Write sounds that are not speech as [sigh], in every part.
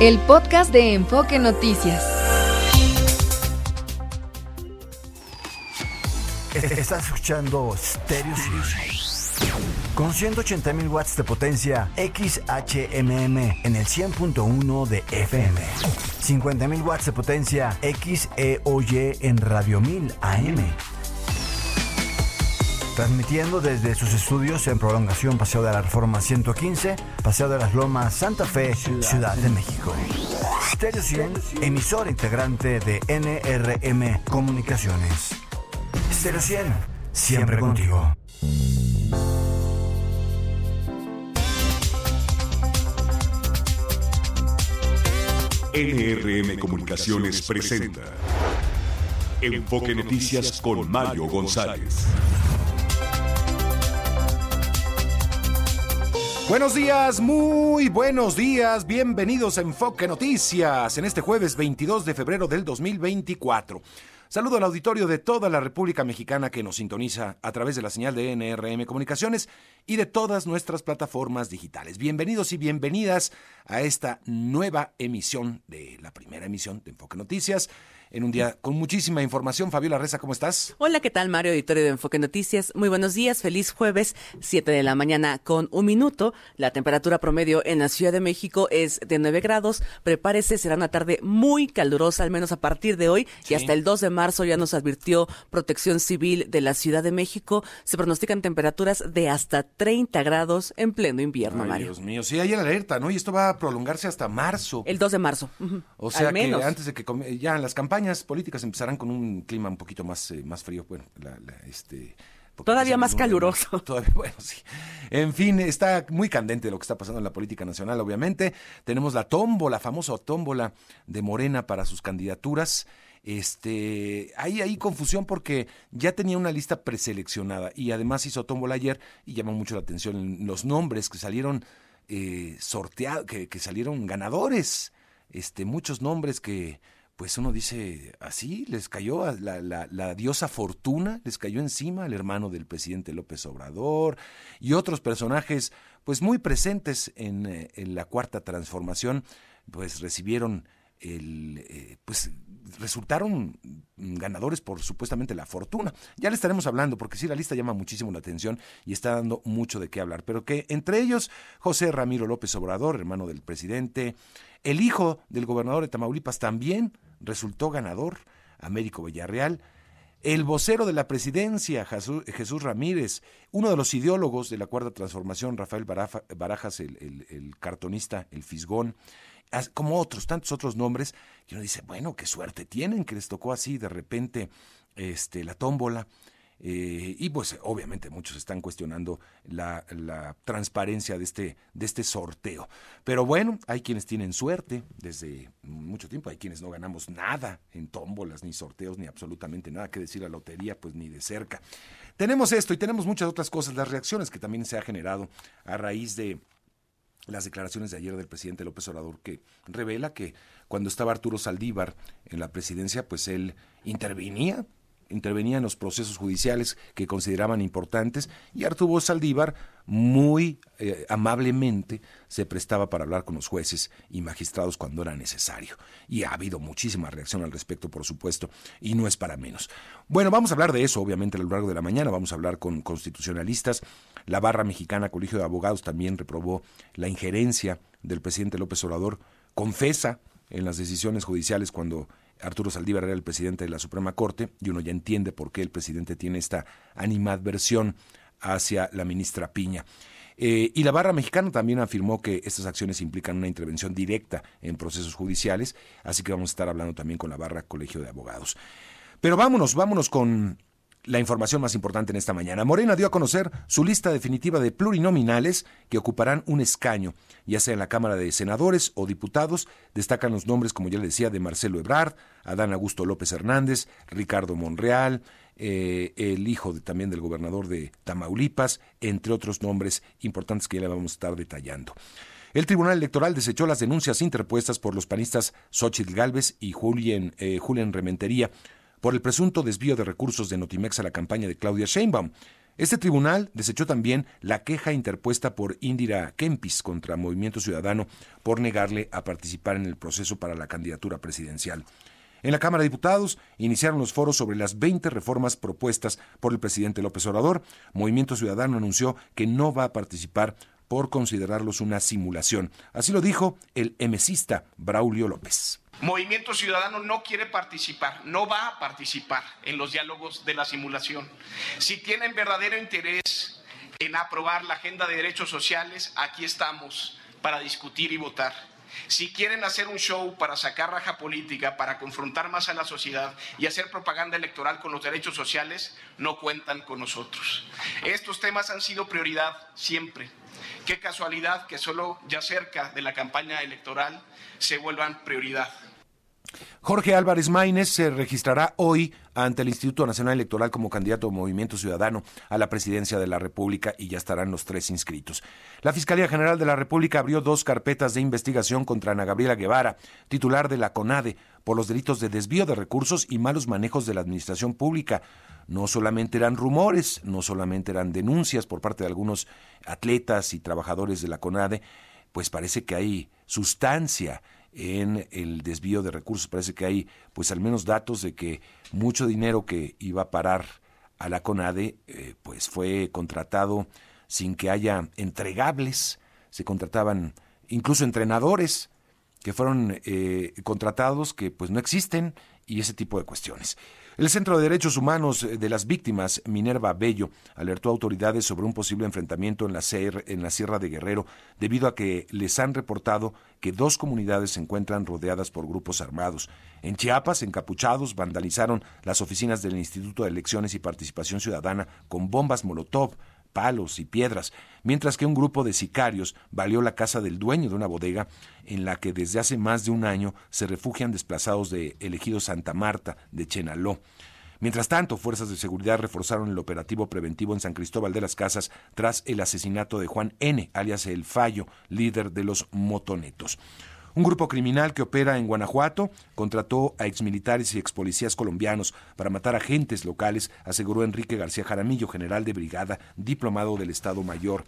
el podcast de Enfoque Noticias. Estás escuchando Stereo con 180.000 watts de potencia XHMM en el 100.1 de FM. 50.000 watts de potencia XEOY en Radio 1000 AM. Transmitiendo desde sus estudios en prolongación Paseo de la Reforma 115, Paseo de las Lomas, Santa Fe, Ciudad de México. Stereo 100, emisor integrante de NRM Comunicaciones. Stereo 100, siempre contigo. NRM Comunicaciones presenta Enfoque Noticias con Mario González. Buenos días, muy buenos días, bienvenidos a Enfoque Noticias en este jueves 22 de febrero del 2024. Saludo al auditorio de toda la República Mexicana que nos sintoniza a través de la señal de NRM Comunicaciones y de todas nuestras plataformas digitales. Bienvenidos y bienvenidas a esta nueva emisión de la primera emisión de Enfoque Noticias en un día con muchísima información. Fabiola Reza, ¿cómo estás? Hola, ¿qué tal, Mario, editorio de Enfoque Noticias? Muy buenos días, feliz jueves, 7 de la mañana con un minuto. La temperatura promedio en la Ciudad de México es de 9 grados. Prepárese, será una tarde muy calurosa, al menos a partir de hoy y hasta el 2 de marzo ya nos advirtió Protección Civil de la Ciudad de México. Se pronostican temperaturas de hasta 30 grados en pleno invierno, Ay, Mario. Dios mío, sí, hay alerta, ¿no? Y esto va a prolongarse hasta marzo. El 2 de marzo. O sea al que antes de que ya las campañas políticas empezarán con un clima un poquito más, eh, más frío, bueno, la, la, este Todavía más caluroso. [laughs] Todavía, bueno, sí. En fin, está muy candente lo que está pasando en la política nacional, obviamente. Tenemos la tómbola, famosa tómbola de Morena para sus candidaturas. Este, hay ahí confusión porque ya tenía una lista preseleccionada y además hizo tómbola ayer y llamó mucho la atención los nombres que salieron eh, sorteados, que, que salieron ganadores. Este, muchos nombres que, pues uno dice, así les cayó la, la- la diosa Fortuna, les cayó encima el hermano del presidente López Obrador y otros personajes, pues muy presentes en, eh, en la cuarta transformación, pues recibieron el, eh, pues resultaron ganadores por supuestamente la fortuna. Ya le estaremos hablando porque sí, la lista llama muchísimo la atención y está dando mucho de qué hablar, pero que entre ellos José Ramiro López Obrador, hermano del presidente, el hijo del gobernador de Tamaulipas también resultó ganador, Américo Villarreal, el vocero de la presidencia, Jesús, Ramírez, uno de los ideólogos de la Cuarta Transformación, Rafael Barajas, el, el- cartonista, el fisgón, como otros, tantos otros nombres, que uno dice, bueno, qué suerte tienen que les tocó así de repente este, la tómbola. Eh, y pues obviamente muchos están cuestionando la, transparencia de este, de este sorteo. Pero bueno, hay quienes tienen suerte desde mucho tiempo, hay quienes no ganamos nada en tómbolas, ni sorteos, ni absolutamente nada que decir la lotería, pues ni de cerca. Tenemos esto y tenemos muchas otras cosas, las reacciones que también se ha generado a raíz de las declaraciones de ayer del presidente López Obrador que revela que cuando estaba Arturo Saldívar en la presidencia, pues él intervenía, intervenía en los procesos judiciales que consideraban importantes y Arturo Saldívar muy eh, amablemente se prestaba para hablar con los jueces y magistrados cuando era necesario. Y ha habido muchísima reacción al respecto, por supuesto, y no es para menos. Bueno, vamos a hablar de eso, obviamente, a lo largo de la mañana. Vamos a hablar con constitucionalistas. La barra mexicana, Colegio de Abogados, también reprobó la injerencia del presidente López Obrador. Confesa en las decisiones judiciales cuando Arturo Saldívar era el presidente de la Suprema Corte, y uno ya entiende por qué el presidente tiene esta animadversión hacia la ministra Piña. Eh, y la barra mexicana también afirmó que estas acciones implican una intervención directa en procesos judiciales, así que vamos a estar hablando también con la barra Colegio de Abogados. Pero vámonos, vámonos con la información más importante en esta mañana. Morena dio a conocer su lista definitiva de plurinominales que ocuparán un escaño, ya sea en la Cámara de Senadores o Diputados. Destacan los nombres, como ya le decía, de Marcelo Ebrard, Adán Augusto López Hernández, Ricardo Monreal, eh, el hijo también del gobernador de Tamaulipas, entre otros nombres importantes que ya le vamos a estar detallando. El Tribunal Electoral desechó las denuncias interpuestas por los panistas Xochitl Gálvez y Julien, eh, Julián Rementería por el presunto desvío de recursos de Notimex a la campaña de Claudia Sheinbaum. Este tribunal desechó también la queja interpuesta por Indira Kempis contra Movimiento Ciudadano por negarle a participar en el proceso para la candidatura presidencial. En la Cámara de Diputados iniciaron los foros sobre las 20 reformas propuestas por el presidente López Obrador. Movimiento Ciudadano anunció que no va a participar por considerarlos una simulación. Así lo dijo el emesista Braulio López. Movimiento Ciudadano no quiere participar, no va a participar en los diálogos de la simulación. Si tienen verdadero interés en aprobar la agenda de derechos sociales, aquí estamos para discutir y votar. Si quieren hacer un show para sacar raja política, para confrontar más a la sociedad y hacer propaganda electoral con los derechos sociales, no cuentan con nosotros. Estos temas han sido prioridad siempre. Qué casualidad que solo ya cerca de la campaña electoral se vuelvan prioridad. Jorge Álvarez Maínez se registrará hoy ante el Instituto Nacional Electoral como candidato a Movimiento Ciudadano a la presidencia de la República y ya estarán los tres inscritos. La Fiscalía General de la República abrió dos carpetas de investigación contra Ana Gabriela Guevara, titular de la CONADE, por los delitos de desvío de recursos y malos manejos de la administración pública. No solamente eran rumores, no solamente eran denuncias por parte de algunos atletas y trabajadores de la CONADE, pues parece que hay sustancia en el desvío de recursos. Parece que hay, pues al menos datos de que mucho dinero que iba a parar a la CONADE, eh, pues fue contratado sin que haya entregables. Se contrataban incluso entrenadores que fueron eh, contratados que pues no existen y ese tipo de cuestiones. El Centro de Derechos Humanos de las Víctimas, Minerva Bello, alertó a autoridades sobre un posible enfrentamiento en la, en la Sierra de Guerrero debido a que les han reportado que dos comunidades se encuentran rodeadas por grupos armados. En Chiapas, encapuchados, vandalizaron las oficinas del Instituto de Elecciones y Participación Ciudadana con bombas Molotov, palos y piedras, mientras que un grupo de sicarios valió la casa del dueño de una bodega en la que desde hace más de un año se refugian desplazados de elegido Santa Marta de Chenaló. Mientras tanto, fuerzas de seguridad reforzaron el operativo preventivo en San Cristóbal de las Casas tras el asesinato de Juan N., alias El Fallo, líder de los motonetos. Un grupo criminal que opera en Guanajuato contrató a exmilitares y expolicías colombianos para matar agentes locales, aseguró Enrique García Jaramillo, general de brigada, diplomado del Estado Mayor.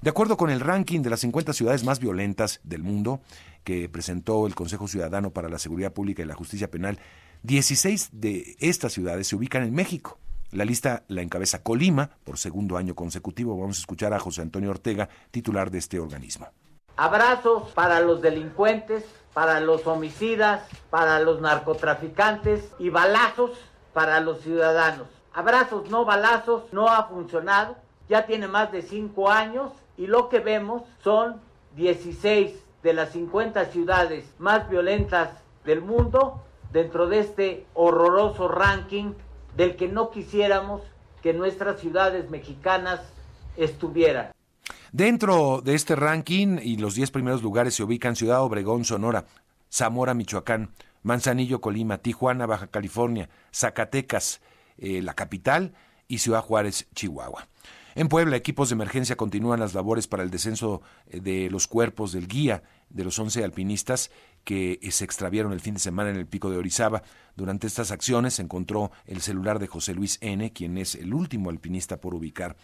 De acuerdo con el ranking de las 50 ciudades más violentas del mundo que presentó el Consejo Ciudadano para la Seguridad Pública y la Justicia Penal, 16 de estas ciudades se ubican en México. La lista la encabeza Colima por segundo año consecutivo. Vamos a escuchar a José Antonio Ortega, titular de este organismo. Abrazos para los delincuentes, para los homicidas, para los narcotraficantes y balazos para los ciudadanos. Abrazos, no balazos, no ha funcionado. Ya tiene más de cinco años y lo que vemos son 16 de las 50 ciudades más violentas del mundo dentro de este horroroso ranking del que no quisiéramos que nuestras ciudades mexicanas estuvieran. Dentro de este ranking y los 10 primeros lugares se ubican Ciudad Obregón, Sonora, Zamora, Michoacán, Manzanillo, Colima, Tijuana, Baja California, Zacatecas, eh, la capital, y Ciudad Juárez, Chihuahua. En Puebla, equipos de emergencia continúan las labores para el descenso eh, de los cuerpos del guía de los 11 alpinistas que eh, se extraviaron el fin de semana en el pico de Orizaba. Durante estas acciones se encontró el celular de José Luis N., quien es el último alpinista por ubicar.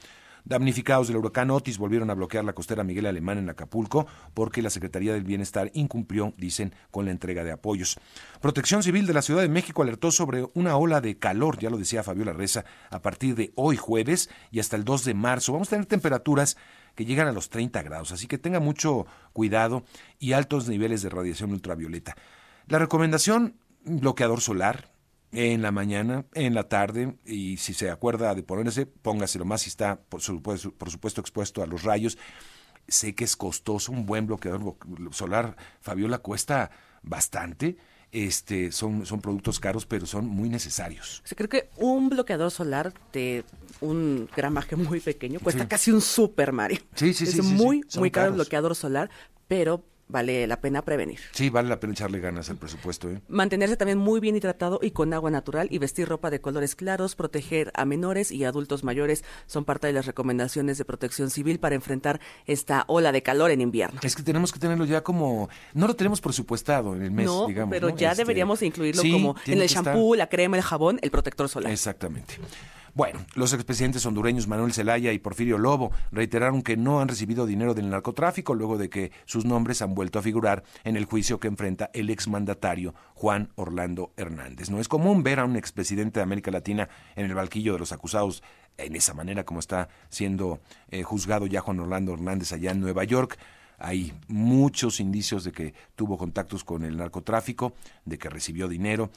Damnificados del huracán Otis volvieron a bloquear la costera Miguel Alemán en Acapulco porque la Secretaría del Bienestar incumplió, dicen, con la entrega de apoyos. Protección Civil de la Ciudad de México alertó sobre una ola de calor, ya lo decía Fabiola Reza, a partir de hoy jueves y hasta el 2 de marzo. Vamos a tener temperaturas que llegan a los 30 grados, así que tenga mucho cuidado y altos niveles de radiación ultravioleta. La recomendación, bloqueador solar, en la mañana, en la tarde, y si se acuerda de ponerse, póngaselo más si está, por supuesto, por supuesto, expuesto a los rayos. Sé que es costoso, un buen bloqueador solar, Fabiola, cuesta bastante. Este, son, son productos caros, pero son muy necesarios. creo que un bloqueador solar de un gramaje muy pequeño cuesta casi un Super Mario. Sí, sí, es sí. Es muy, muy caro el bloqueador solar, pero vale la pena prevenir. Sí, vale la pena echarle ganas al presupuesto. ¿eh? Mantenerse también muy bien hidratado y con agua natural y vestir ropa de colores claros, proteger a menores y adultos mayores son parte de las recomendaciones de protección civil para enfrentar esta ola de calor en invierno. Es que tenemos que tenerlo ya como, no lo tenemos presupuestado en el mes, no, digamos. Pero ya este, deberíamos incluirlo como en el shampoo, la crema, el jabón, el protector solar. Exactamente. Bueno, los expresidentes hondureños Manuel Zelaya y Porfirio Lobo reiteraron que no han recibido dinero del narcotráfico luego de que sus nombres han vuelto a figurar en el juicio que enfrenta el exmandatario Juan Orlando Hernández. No es común ver a un expresidente de América Latina en el balquillo de los acusados en esa manera como está siendo eh, juzgado ya Juan Orlando Hernández allá en Nueva York. Hay muchos indicios de que tuvo contactos con el narcotráfico, de que recibió dinero,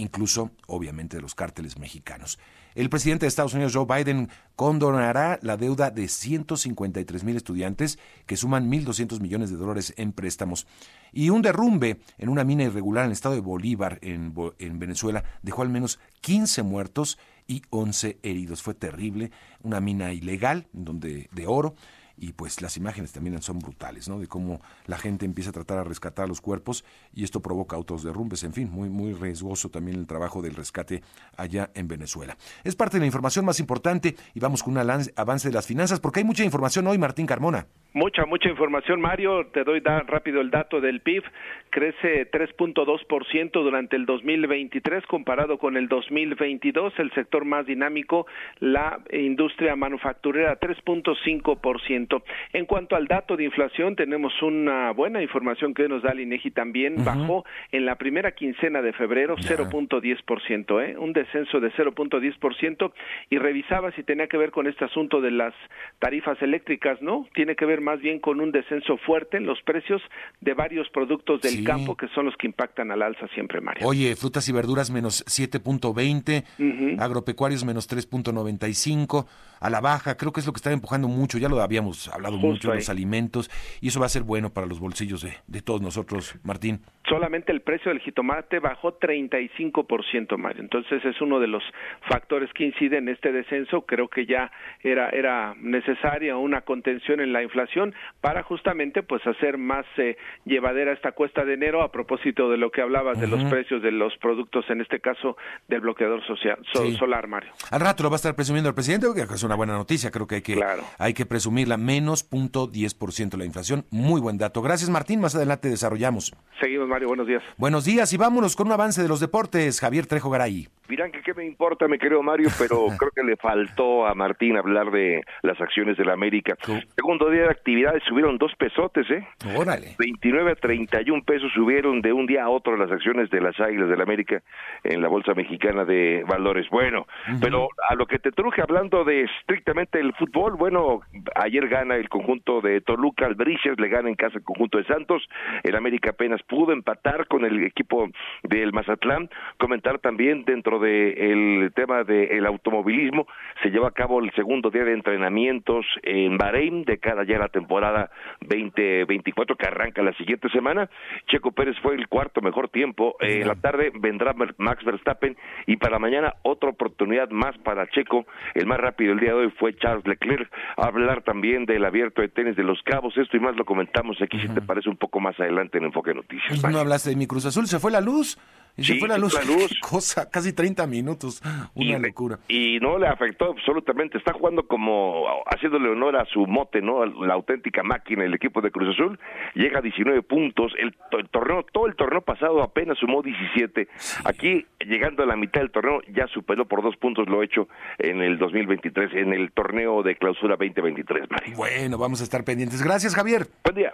incluso obviamente de los cárteles mexicanos. El presidente de Estados Unidos, Joe Biden, condonará la deuda de 153 mil estudiantes que suman 1.200 millones de dólares en préstamos. Y un derrumbe en una mina irregular en el estado de Bolívar, en, en Venezuela, dejó al menos 15 muertos y 11 heridos. Fue terrible, una mina ilegal donde, de oro y pues las imágenes también son brutales, ¿no? De cómo la gente empieza a tratar a rescatar los cuerpos y esto provoca autos derrumbes, en fin, muy muy riesgoso también el trabajo del rescate allá en Venezuela. Es parte de la información más importante y vamos con un avance de las finanzas porque hay mucha información hoy, Martín Carmona. Mucha, mucha información, Mario. Te doy rápido el dato del PIB. Crece 3.2% durante el 2023 comparado con el 2022. El sector más dinámico, la industria manufacturera, 3.5%. En cuanto al dato de inflación, tenemos una buena información que nos da el INEGI también. Bajó en la primera quincena de febrero 0.10%, ¿eh? un descenso de 0.10%. Y revisaba si tenía que ver con este asunto de las tarifas eléctricas, ¿no? Tiene que ver más bien con un descenso fuerte en los precios de varios productos del campo que son los que impactan al alza siempre, Mario. Oye, frutas y verduras menos 7.20, agropecuarios menos 3.95, a la baja, creo que es lo que está empujando mucho, ya lo habíamos hablado mucho, los alimentos, y eso va a ser bueno para los bolsillos de, de todos nosotros, Martín. Solamente el precio del jitomate bajó 35%, Mario. Entonces es uno de los factores que inciden en este descenso. Creo que ya era, era necesaria una contención en la inflación para justamente pues hacer más eh, llevadera esta cuesta de enero a propósito de lo que hablabas de los precios de los productos, en este caso del bloqueador social, solar, Mario. Al rato lo va a estar presumiendo el presidente, que es una buena noticia, creo que hay que, hay que presumirla, menos punto 10% la inflación, muy buen dato. Gracias Martín, más adelante desarrollamos. Seguimos Mario, buenos días. Buenos días y vámonos con un avance de los deportes, Javier Trejo Garay. Dirán que qué me importa, me creo Mario, pero [laughs] creo que le faltó a Martín hablar de las acciones de la América. Segundo día de actividades subieron dos pesotes, ¿eh? Órale. 29 a 31 pesos subieron de un día a otro las acciones de las Águilas de la América en la Bolsa Mexicana de Valores. Bueno, pero a lo que te truje hablando de estrictamente el fútbol, bueno, ayer gana el conjunto de Toluca, al le gana en casa el conjunto de Santos, el América apenas pudo empatar con el equipo del Mazatlán, comentar también dentro del tema del automovilismo. Se lleva a cabo el segundo día de entrenamientos en Bahrein de cada ya la temporada 2024 que arranca la siguiente semana. Checo Pérez fue el cuarto mejor tiempo. en la tarde vendrá Max Verstappen y para mañana otra oportunidad más para Checo. El más rápido el día de hoy fue Charles Leclerc. hablar también del abierto de tenis de los cabos. Esto y más lo comentamos aquí, si te parece un poco más adelante en Enfoque Noticias. No hablaste de mi Cruz Azul, se fue la luz. Y se fue la luz. [laughs] cosa, casi 30 minutos. Una locura. Y no le afectó absolutamente. Está jugando como haciéndole honor a su mote, ¿no? La auténtica máquina, el equipo de Cruz Azul. Llega a 19 puntos. El, torneo, todo el torneo pasado apenas sumó 17. Aquí, llegando a la mitad del torneo, ya superó por dos puntos lo hecho en el 2023, en el torneo de clausura 2023, Mario. Bueno, vamos a estar pendientes. Gracias, Javier. Buen día.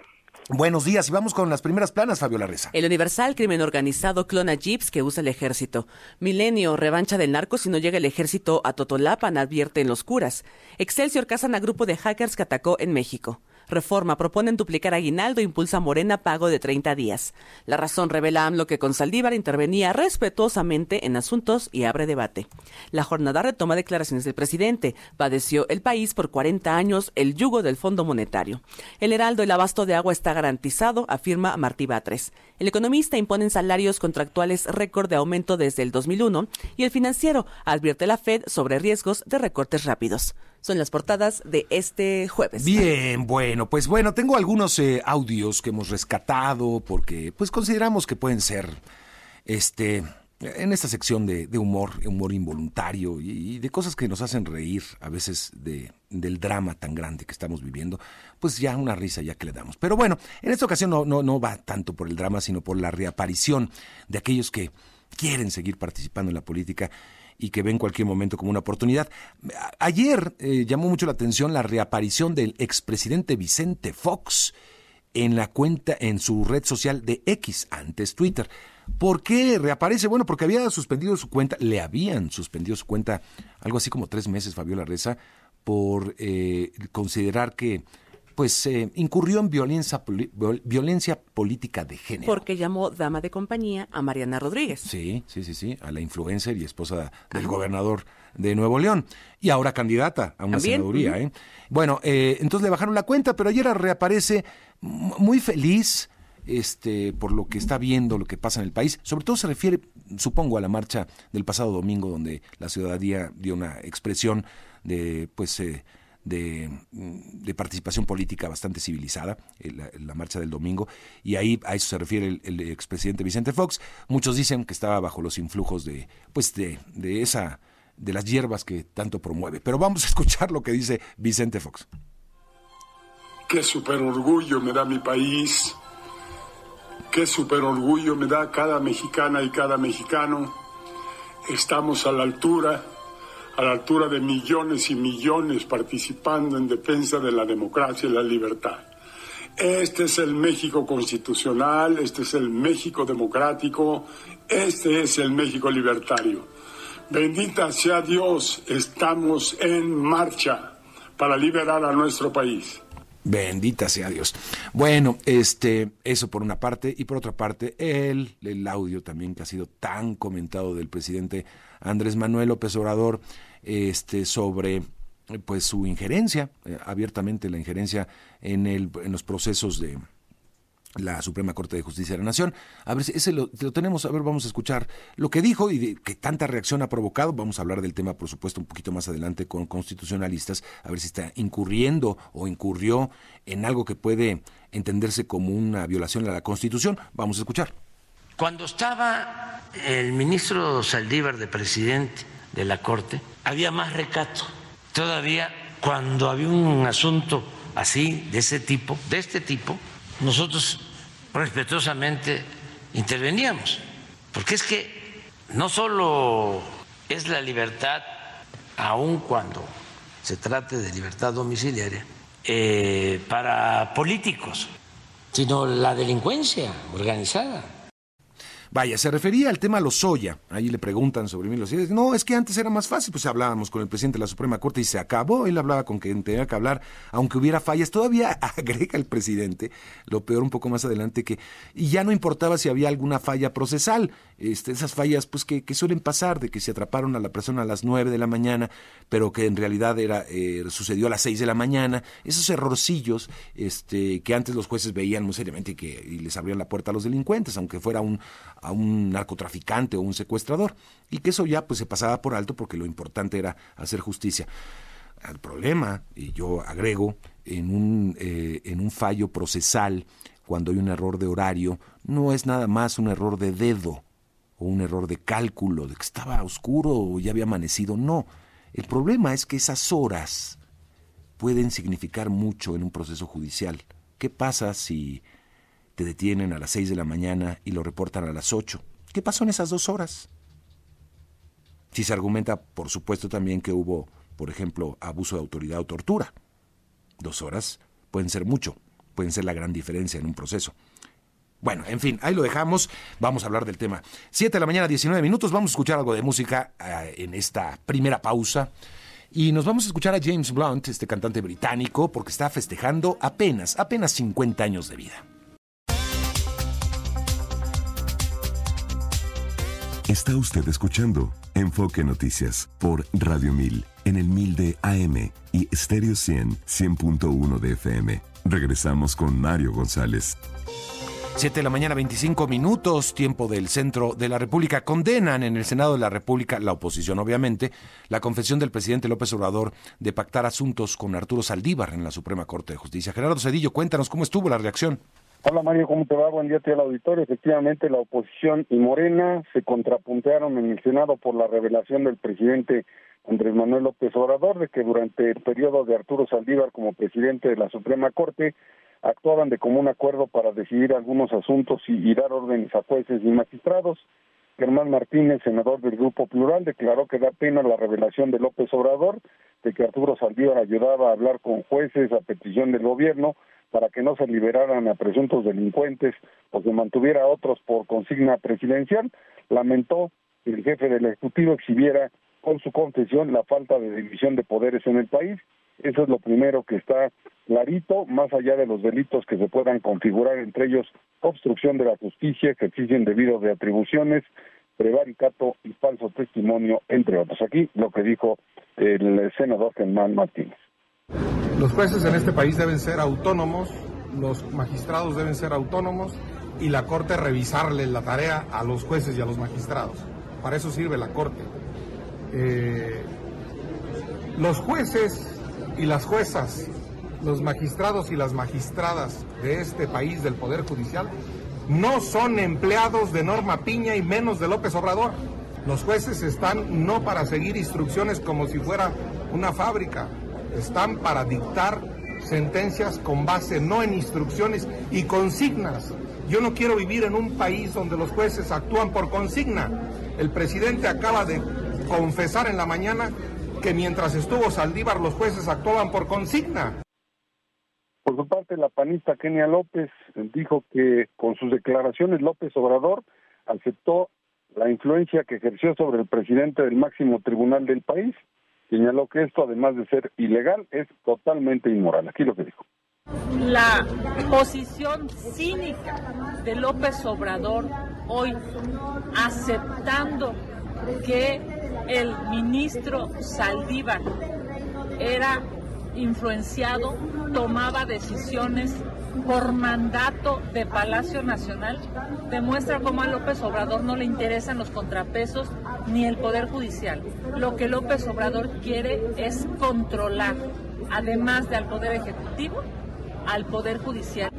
Buenos días y vamos con las primeras planas, Fabiola Reza. El Universal, crimen organizado, clona que usa el ejército. Milenio, revancha del narco si no llega el ejército a Totolapan, advierte en los curas. Excelsior cazan a grupo de hackers que atacó en México. Reforma proponen duplicar aguinaldo, impulsa Morena pago de 30 días. La razón revela AMLO que con Saldívar intervenía respetuosamente en asuntos y abre debate. La jornada retoma declaraciones del presidente. Padeció el país por 40 años el yugo del Fondo Monetario. El heraldo, el abasto de agua está garantizado, afirma Martí Batres. El economista impone salarios contractuales récord de aumento desde el 2001 y el financiero advierte la Fed sobre riesgos de recortes rápidos son las portadas de este jueves. Bien, bueno, pues bueno, tengo algunos eh, audios que hemos rescatado porque pues consideramos que pueden ser este en esta sección de, humor, humor involuntario y, de cosas que nos hacen reír a veces de, del drama tan grande que estamos viviendo, pues ya una risa ya que le damos. Pero bueno, en esta ocasión no, no, no va tanto por el drama, sino por la reaparición de aquellos que quieren seguir participando en la política y que ve en cualquier momento como una oportunidad. Ayer eh, llamó mucho la atención la reaparición del expresidente Vicente Fox en la cuenta, en su red social de X, antes Twitter. ¿Por qué reaparece? Bueno, porque había suspendido su cuenta, le habían suspendido su cuenta algo así como tres meses, Fabiola Reza, por eh, considerar que pues eh, incurrió en violencia, violencia política de género. Porque llamó dama de compañía a Mariana Rodríguez. Sí, sí, sí, sí, a la influencer y esposa del gobernador de Nuevo León y ahora candidata a una senaduría. ¿eh? Bueno, eh, entonces le bajaron la cuenta, pero ayer reaparece muy feliz este, por lo que está viendo, lo que pasa en el país. Sobre todo se refiere, supongo, a la marcha del pasado domingo, donde la ciudadanía dio una expresión de, pues, eh, Mm, de, participación política bastante civilizada, eh, la, marcha del domingo, y ahí a eso se refiere el, expresidente Vicente Fox. Muchos dicen que estaba bajo los influjos de, pues de, de esa, de las hierbas que tanto promueve. Pero vamos a escuchar lo que dice Vicente Fox. Qué super orgullo me da mi país, qué super orgullo me da cada mexicana y cada mexicano. Estamos a la altura a la altura de millones y millones participando en defensa de la democracia y la libertad. Este es el México constitucional, este es el México democrático, este es el México libertario. Bendita sea Dios, estamos en marcha para liberar a nuestro país. Bendita sea Dios. Bueno, este, eso por una parte, y por otra parte, el, el audio también que ha sido tan comentado del presidente Andrés Manuel López Obrador, este, sobre pues su injerencia, eh, abiertamente la injerencia en, el, en los procesos de la Suprema Corte de Justicia de la Nación. A ver, ese lo, tenemos, a ver, vamos a escuchar lo que dijo y de, que tanta reacción ha provocado. Vamos a hablar del tema, por supuesto, un poquito más adelante con constitucionalistas, a ver si está incurriendo o incurrió en algo que puede entenderse como una violación a la Constitución. Vamos a escuchar. Cuando estaba el ministro Saldívar de presidente de la Corte, había más recato. Todavía cuando había un asunto así, de ese tipo, de este tipo, nosotros respetuosamente interveníamos. Porque es que no solo es la libertad, aun cuando se trate de libertad domiciliaria, eh, para políticos, sino la delincuencia organizada Vaya, se refería al tema Lozoya. Ahí le preguntan sobre mí Lozoya. No, es que antes era más fácil, pues hablábamos con el presidente de la Suprema Corte y se acabó. Él hablaba con quien tenía que hablar, aunque hubiera fallas. Todavía [laughs] agrega el presidente, lo peor un poco más adelante, que y ya no importaba si había alguna falla procesal. Este, esas fallas pues que, suelen pasar, de que se atraparon a la persona a las nueve de la mañana, pero que en realidad era eh, sucedió a las seis de la mañana. Esos errorcillos este, que antes los jueces veían muy seriamente y que y les abrían la puerta a los delincuentes, aunque fuera un a un narcotraficante o un secuestrador, y que eso ya pues se pasaba por alto porque lo importante era hacer justicia. El problema, y yo agrego, en un, eh, en un fallo procesal, cuando hay un error de horario, no es nada más un error de dedo o un error de cálculo, de que estaba oscuro o ya había amanecido, no. El problema es que esas horas pueden significar mucho en un proceso judicial. ¿Qué pasa si te detienen a las 6 de la mañana y lo reportan a las 8. ¿Qué pasó en esas dos horas? Si se argumenta, por supuesto, también que hubo, por ejemplo, abuso de autoridad o tortura. Dos horas pueden ser mucho, pueden ser la gran diferencia en un proceso. Bueno, en fin, ahí lo dejamos. Vamos a hablar del tema. 7 de la mañana, 19 minutos. Vamos a escuchar algo de música eh, en esta primera pausa. Y nos vamos a escuchar a James Blunt, este cantante británico, porque está festejando apenas, apenas 50 años de vida. Está usted escuchando Enfoque Noticias por Radio 1000 en el 1000 de AM y Stereo 100 100.1 de FM. Regresamos con Mario González. 7 de la mañana, 25 minutos, tiempo del centro de la República. Condenan en el Senado de la República, la oposición obviamente, la confesión del presidente López Obrador de pactar asuntos con Arturo Saldívar en la Suprema Corte de Justicia. Gerardo Cedillo, cuéntanos cómo estuvo la reacción. Hola Mario, ¿cómo te va? Buen día a al auditorio. Efectivamente, la oposición y Morena se contrapuntearon en el Senado por la revelación del presidente Andrés Manuel López Obrador de que durante el periodo de Arturo Saldívar como presidente de la Suprema Corte actuaban de común acuerdo para decidir algunos asuntos y, dar órdenes a jueces y magistrados. Germán Martínez, senador del Grupo Plural, declaró que da pena la revelación de López Obrador de que Arturo Saldívar ayudaba a hablar con jueces a petición del gobierno para que no se liberaran a presuntos delincuentes o se mantuviera a otros por consigna presidencial. Lamentó que el jefe del Ejecutivo exhibiera con su confesión la falta de división de poderes en el país. Eso es lo primero que está clarito, más allá de los delitos que se puedan configurar, entre ellos obstrucción de la justicia, ejercicio indebido de atribuciones, prevaricato y falso testimonio, entre otros. Aquí lo que dijo el senador Germán Martínez. Los jueces en este país deben ser autónomos, los magistrados deben ser autónomos y la Corte revisarle la tarea a los jueces y a los magistrados. Para eso sirve la Corte. Eh, los jueces y las juezas, los magistrados y las magistradas de este país del Poder Judicial no son empleados de Norma Piña y menos de López Obrador. Los jueces están no para seguir instrucciones como si fuera una fábrica, están para dictar sentencias con base no en instrucciones y consignas. Yo no quiero vivir en un país donde los jueces actúan por consigna. El presidente acaba de confesar en la mañana que mientras estuvo Saldívar los jueces actuaban por consigna. Por su parte, la panista Kenia López dijo que con sus declaraciones López Obrador aceptó la influencia que ejerció sobre el presidente del máximo tribunal del país. Señaló que esto, además de ser ilegal, es totalmente inmoral. Aquí lo que dijo. La posición cínica de López Obrador hoy aceptando que el ministro Saldívar era influenciado, tomaba decisiones por mandato de Palacio Nacional, demuestra cómo a López Obrador no le interesan los contrapesos ni el Poder Judicial. Lo que López Obrador quiere es controlar, además del Poder Ejecutivo, al Poder Judicial.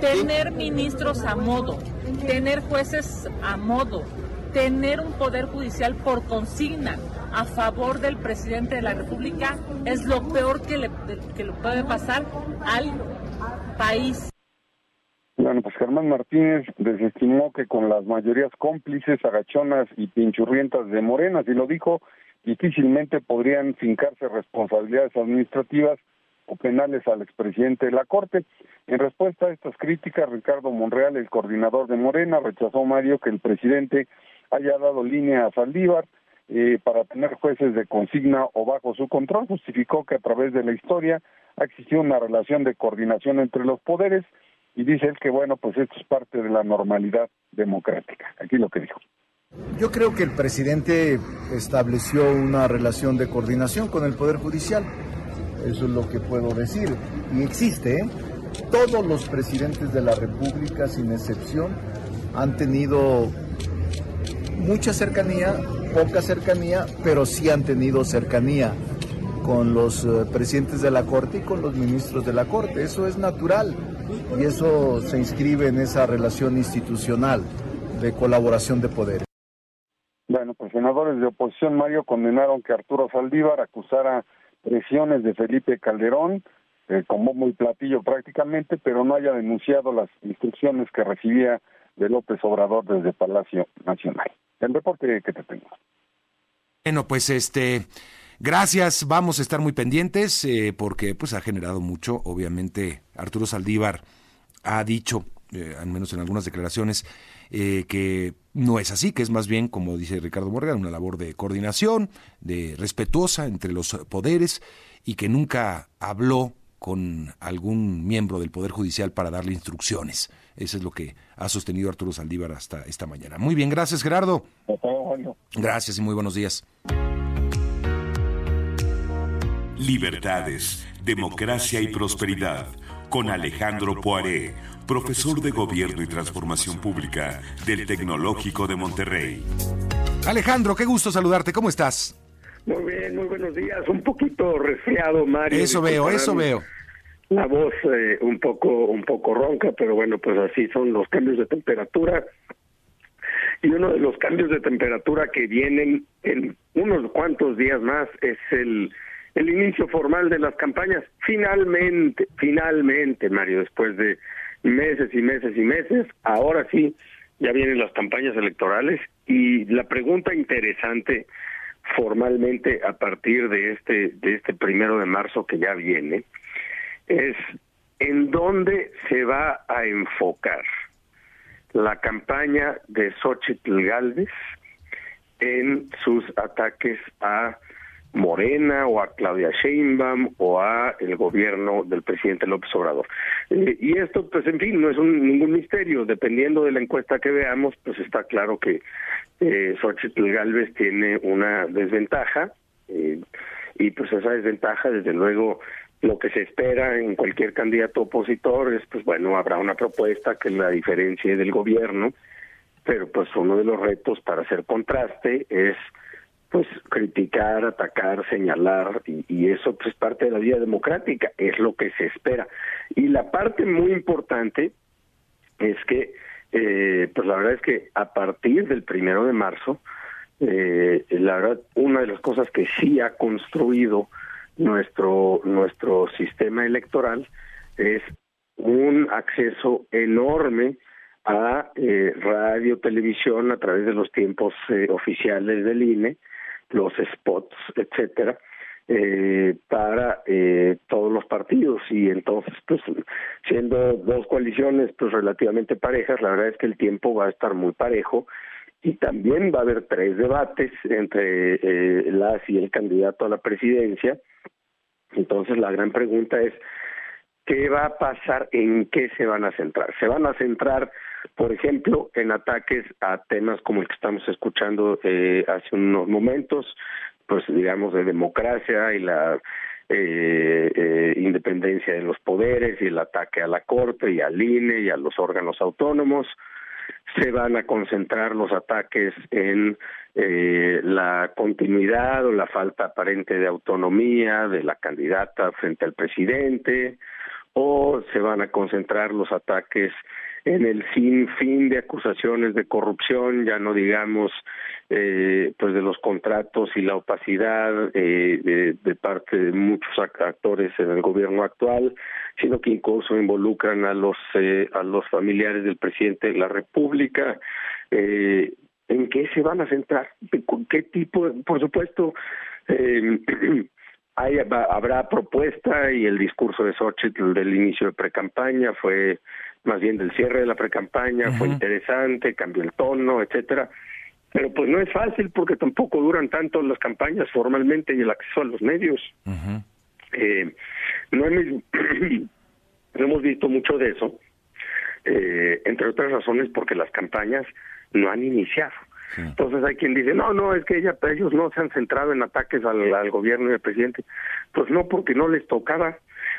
Tener ministros a modo, tener jueces a modo, tener un poder judicial por consigna a favor del presidente de la República es lo peor que le, que le puede pasar al país. Bueno, pues Germán Martínez desestimó que con las mayorías cómplices, agachonas y pinchurrientas de Morena, y lo dijo, difícilmente podrían fincarse responsabilidades administrativas o penales al expresidente de la Corte. En respuesta a estas críticas, Ricardo Monreal, el coordinador de Morena, rechazó Mario que el presidente haya dado línea a Saldívar eh, para tener jueces de consigna o bajo su control. Justificó que a través de la historia ha existido una relación de coordinación entre los poderes y dice él que, bueno, pues esto es parte de la normalidad democrática. Aquí lo que dijo. Yo creo que el presidente estableció una relación de coordinación con el Poder Judicial. Eso es lo que puedo decir. Y existe, ¿eh? Todos los presidentes de la República, sin excepción, han tenido mucha cercanía, poca cercanía, pero sí han tenido cercanía con los eh, presidentes de la Corte y con los ministros de la Corte. Eso es natural y eso se inscribe en esa relación institucional de colaboración de poderes. Bueno, pues senadores de oposición, Mario, condenaron que Arturo Saldívar acusara presiones de Felipe Calderón, eh, como muy platillo prácticamente, pero no haya denunciado las instrucciones que recibía de López Obrador desde Palacio Nacional el reporte que te tengo. Bueno, pues este, gracias, vamos a estar muy pendientes eh, porque pues ha generado mucho, obviamente Arturo Saldívar ha dicho, eh, al menos en algunas declaraciones, eh, que no es así, que es más bien, como dice Ricardo Morgan, una labor de coordinación, de respetuosa entre los poderes y que nunca habló con algún miembro del Poder Judicial para darle instrucciones. Eso es lo que ha sostenido Arturo Saldívar hasta esta mañana. Muy bien, gracias Gerardo. Gracias y muy buenos días. Libertades, democracia y prosperidad. Con Alejandro Poiré, profesor de Gobierno y Transformación Pública del Tecnológico de Monterrey. Alejandro, qué gusto saludarte. ¿Cómo estás? Muy bien, muy buenos días. Un poquito resfriado, Mario. Eso veo, eso veo. La voz eh, un poco un poco ronca, pero bueno, pues así son los cambios de temperatura. Y uno de los cambios de temperatura que vienen en unos cuantos días más es el el inicio formal de las campañas. Finalmente, finalmente, Mario, después de meses y meses y meses, ahora sí ya vienen las campañas electorales y la pregunta interesante formalmente a partir de este de este primero de marzo que ya viene es en dónde se va a enfocar la campaña de Xochitl Galvez en sus ataques a Morena o a Claudia Sheinbaum o a el gobierno del presidente López Obrador. Eh, y esto, pues en fin, no es un, ningún misterio. Dependiendo de la encuesta que veamos, pues está claro que eh, Xochitl Galvez tiene una desventaja eh, y pues esa desventaja, desde luego, lo que se espera en cualquier candidato opositor es, pues bueno, habrá una propuesta que la diferencie del gobierno, pero pues uno de los retos para hacer contraste es pues criticar, atacar, señalar y, eso pues parte de la vida democrática, es lo que se espera. Y la parte muy importante es que eh, pues la verdad es que a partir del primero de marzo, eh, la verdad una de las cosas que sí ha construido nuestro nuestro sistema electoral es un acceso enorme a eh, radio, televisión a través de los tiempos eh, oficiales del INE, los spots, etcétera, eh, para eh, todos los partidos. Y entonces pues siendo dos coaliciones pues relativamente parejas la verdad es que el tiempo va a estar muy parejo. Y también va a haber tres debates entre eh, las y el candidato a la presidencia entonces la gran pregunta es qué va a pasar en qué se van a centrar se van a centrar por ejemplo, en ataques a temas como el que estamos escuchando eh, hace unos momentos, pues digamos de democracia y la eh, eh, independencia de los poderes y el ataque a la Corte y al INE y a los órganos autónomos. Se van a concentrar los ataques en eh, la continuidad o la falta aparente de autonomía de la candidata frente al presidente, o se van a concentrar los ataques en el sinfín de acusaciones de corrupción, ya no digamos eh, pues de los contratos y la opacidad eh, de, parte de muchos actores en el gobierno actual, sino que incluso involucran a los eh, a los familiares del presidente de la República. Eh, ¿En qué se van a centrar? ¿Qué tipo? Por supuesto. Eh, [clears throat] hay, habrá propuesta y el discurso de Xochitl del inicio de precampaña fue más bien del cierre de la precampaña, fue interesante, cambió el tono, etcétera. Pero pues no es fácil porque tampoco duran tanto las campañas formalmente y el acceso a los medios. eh, no, hemos, [clears throat] no hemos visto mucho de eso, eh, entre otras razones porque las campañas no han iniciado. Entonces hay quien dice, no, no, es que ella, ellos no se han centrado en ataques al, al gobierno y al presidente. Pues no, porque no les tocaba.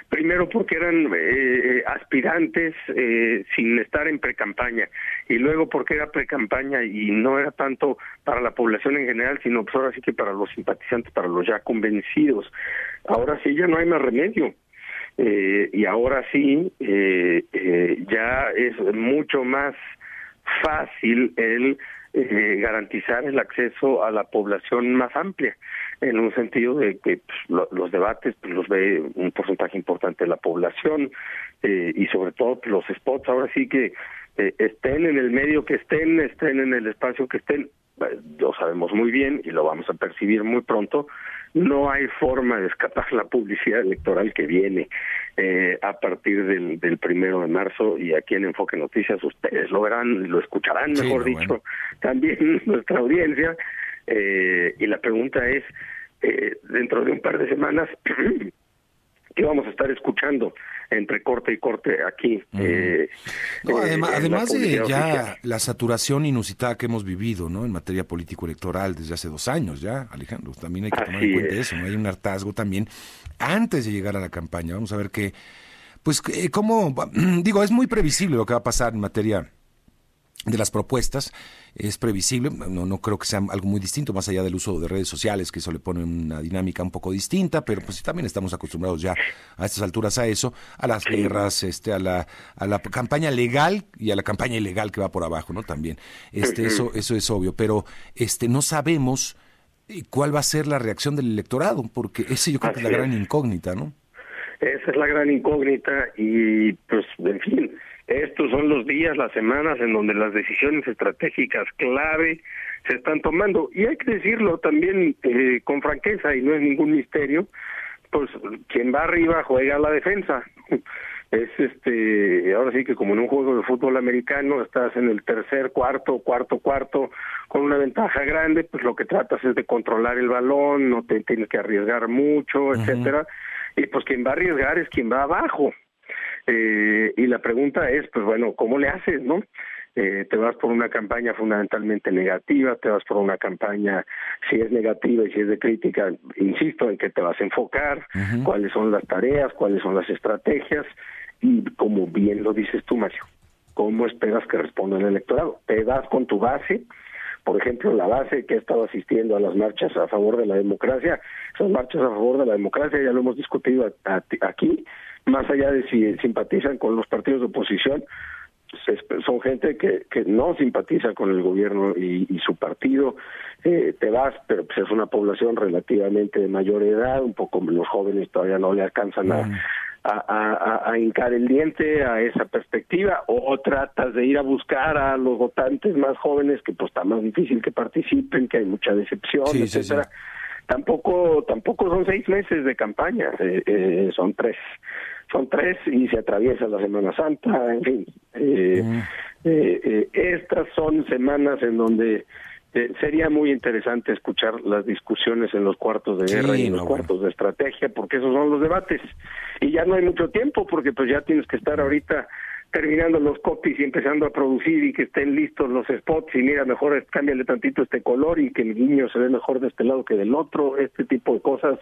Primero porque eran eh, eh, aspirantes eh, sin estar en precampaña y luego porque era precampaña y no era tanto para la población en general, sino pues ahora sí que para los simpatizantes, para los ya convencidos. Ahora sí ya no hay más remedio. Eh, y ahora sí eh, eh, ya es mucho más fácil el garantizar el acceso a la población más amplia, en un sentido de que pues, los debates pues, los ve un porcentaje importante de la población eh, y sobre todo pues, los spots ahora sí que eh, estén en el medio que estén, estén en el espacio que estén, lo sabemos muy bien y lo vamos a percibir muy pronto, no hay forma de escapar la publicidad electoral que viene eh, a partir del, del, primero de marzo y aquí en Enfoque Noticias ustedes lo verán, lo escucharán, mejor sí, dicho, bueno. también [laughs] nuestra audiencia. Eh, y la pregunta es, eh, dentro de un par de semanas, [clears throat] ¿qué vamos a estar escuchando? entre corte y corte aquí. Eh, no, además, eh, además de ya oficial. la saturación inusitada que hemos vivido ¿no? en materia político-electoral desde hace dos años ya, Alejandro, también hay que tomar en cuenta es. eso, ¿no? hay un hartazgo también antes de llegar a la campaña. Vamos a ver qué, pues, eh, cómo, [clears throat] digo, es muy previsible lo que va a pasar en materia de las propuestas es previsible, no, no creo que sea algo muy distinto, más allá del uso de redes sociales, que eso le pone una dinámica un poco distinta, pero pues también estamos acostumbrados ya a estas alturas a eso, a las guerras, este, a la, a la campaña legal y a la campaña ilegal que va por abajo, ¿no? También. Este, eso, eso es obvio, pero este, no sabemos cuál va a ser la reacción del electorado, porque ese yo creo que es la gran incógnita, ¿no? Esa es la gran incógnita y pues, en fin, estos son los días, las semanas en donde las decisiones estratégicas clave se están tomando. Y hay que decirlo también eh, con franqueza, y no es ningún misterio, pues quien va arriba juega a la defensa. Es este, ahora sí que como en un juego de fútbol americano estás en el tercer, cuarto, cuarto, cuarto, con una ventaja grande, pues lo que tratas es de controlar el balón, no te tienes que arriesgar mucho, etcétera. Y pues quien va a arriesgar es quien va abajo. Eh, y la pregunta es, pues bueno, ¿cómo le haces, no? Eh, te vas por una campaña fundamentalmente negativa, te vas por una campaña, si es negativa y si es de crítica, insisto en que te vas a enfocar, cuáles son las tareas, cuáles son las estrategias, y como bien lo dices tú, Mario, ¿cómo esperas que responda el electorado? Te das con tu base, por ejemplo, la base que ha estado asistiendo a las marchas a favor de la democracia, esas marchas a favor de la democracia ya lo hemos discutido aquí, más allá de si simpatizan con los partidos de oposición, son gente que, que no simpatiza con el gobierno y, su partido. Eh, te vas, pero pues es una población relativamente de mayor edad, un poco los jóvenes todavía no le alcanzan a, a, a, hincar el diente a esa perspectiva, o, tratas de ir a buscar a los votantes más jóvenes que pues está más difícil que participen, que hay mucha decepción, etcétera. Tampoco, tampoco son seis meses de campaña, eh, eh, son tres son tres y se atraviesa la Semana Santa, en fin. Eh, eh, eh, estas son semanas en donde sería muy interesante escuchar las discusiones en los cuartos de guerra y en los cuartos de estrategia, porque esos son los debates. Y ya no hay mucho tiempo, porque pues ya tienes que estar ahorita terminando los copies y empezando a producir y que estén listos los spots y mira, mejor cámbiale tantito este color y que el guiño se ve mejor de este lado que del otro, este tipo de cosas,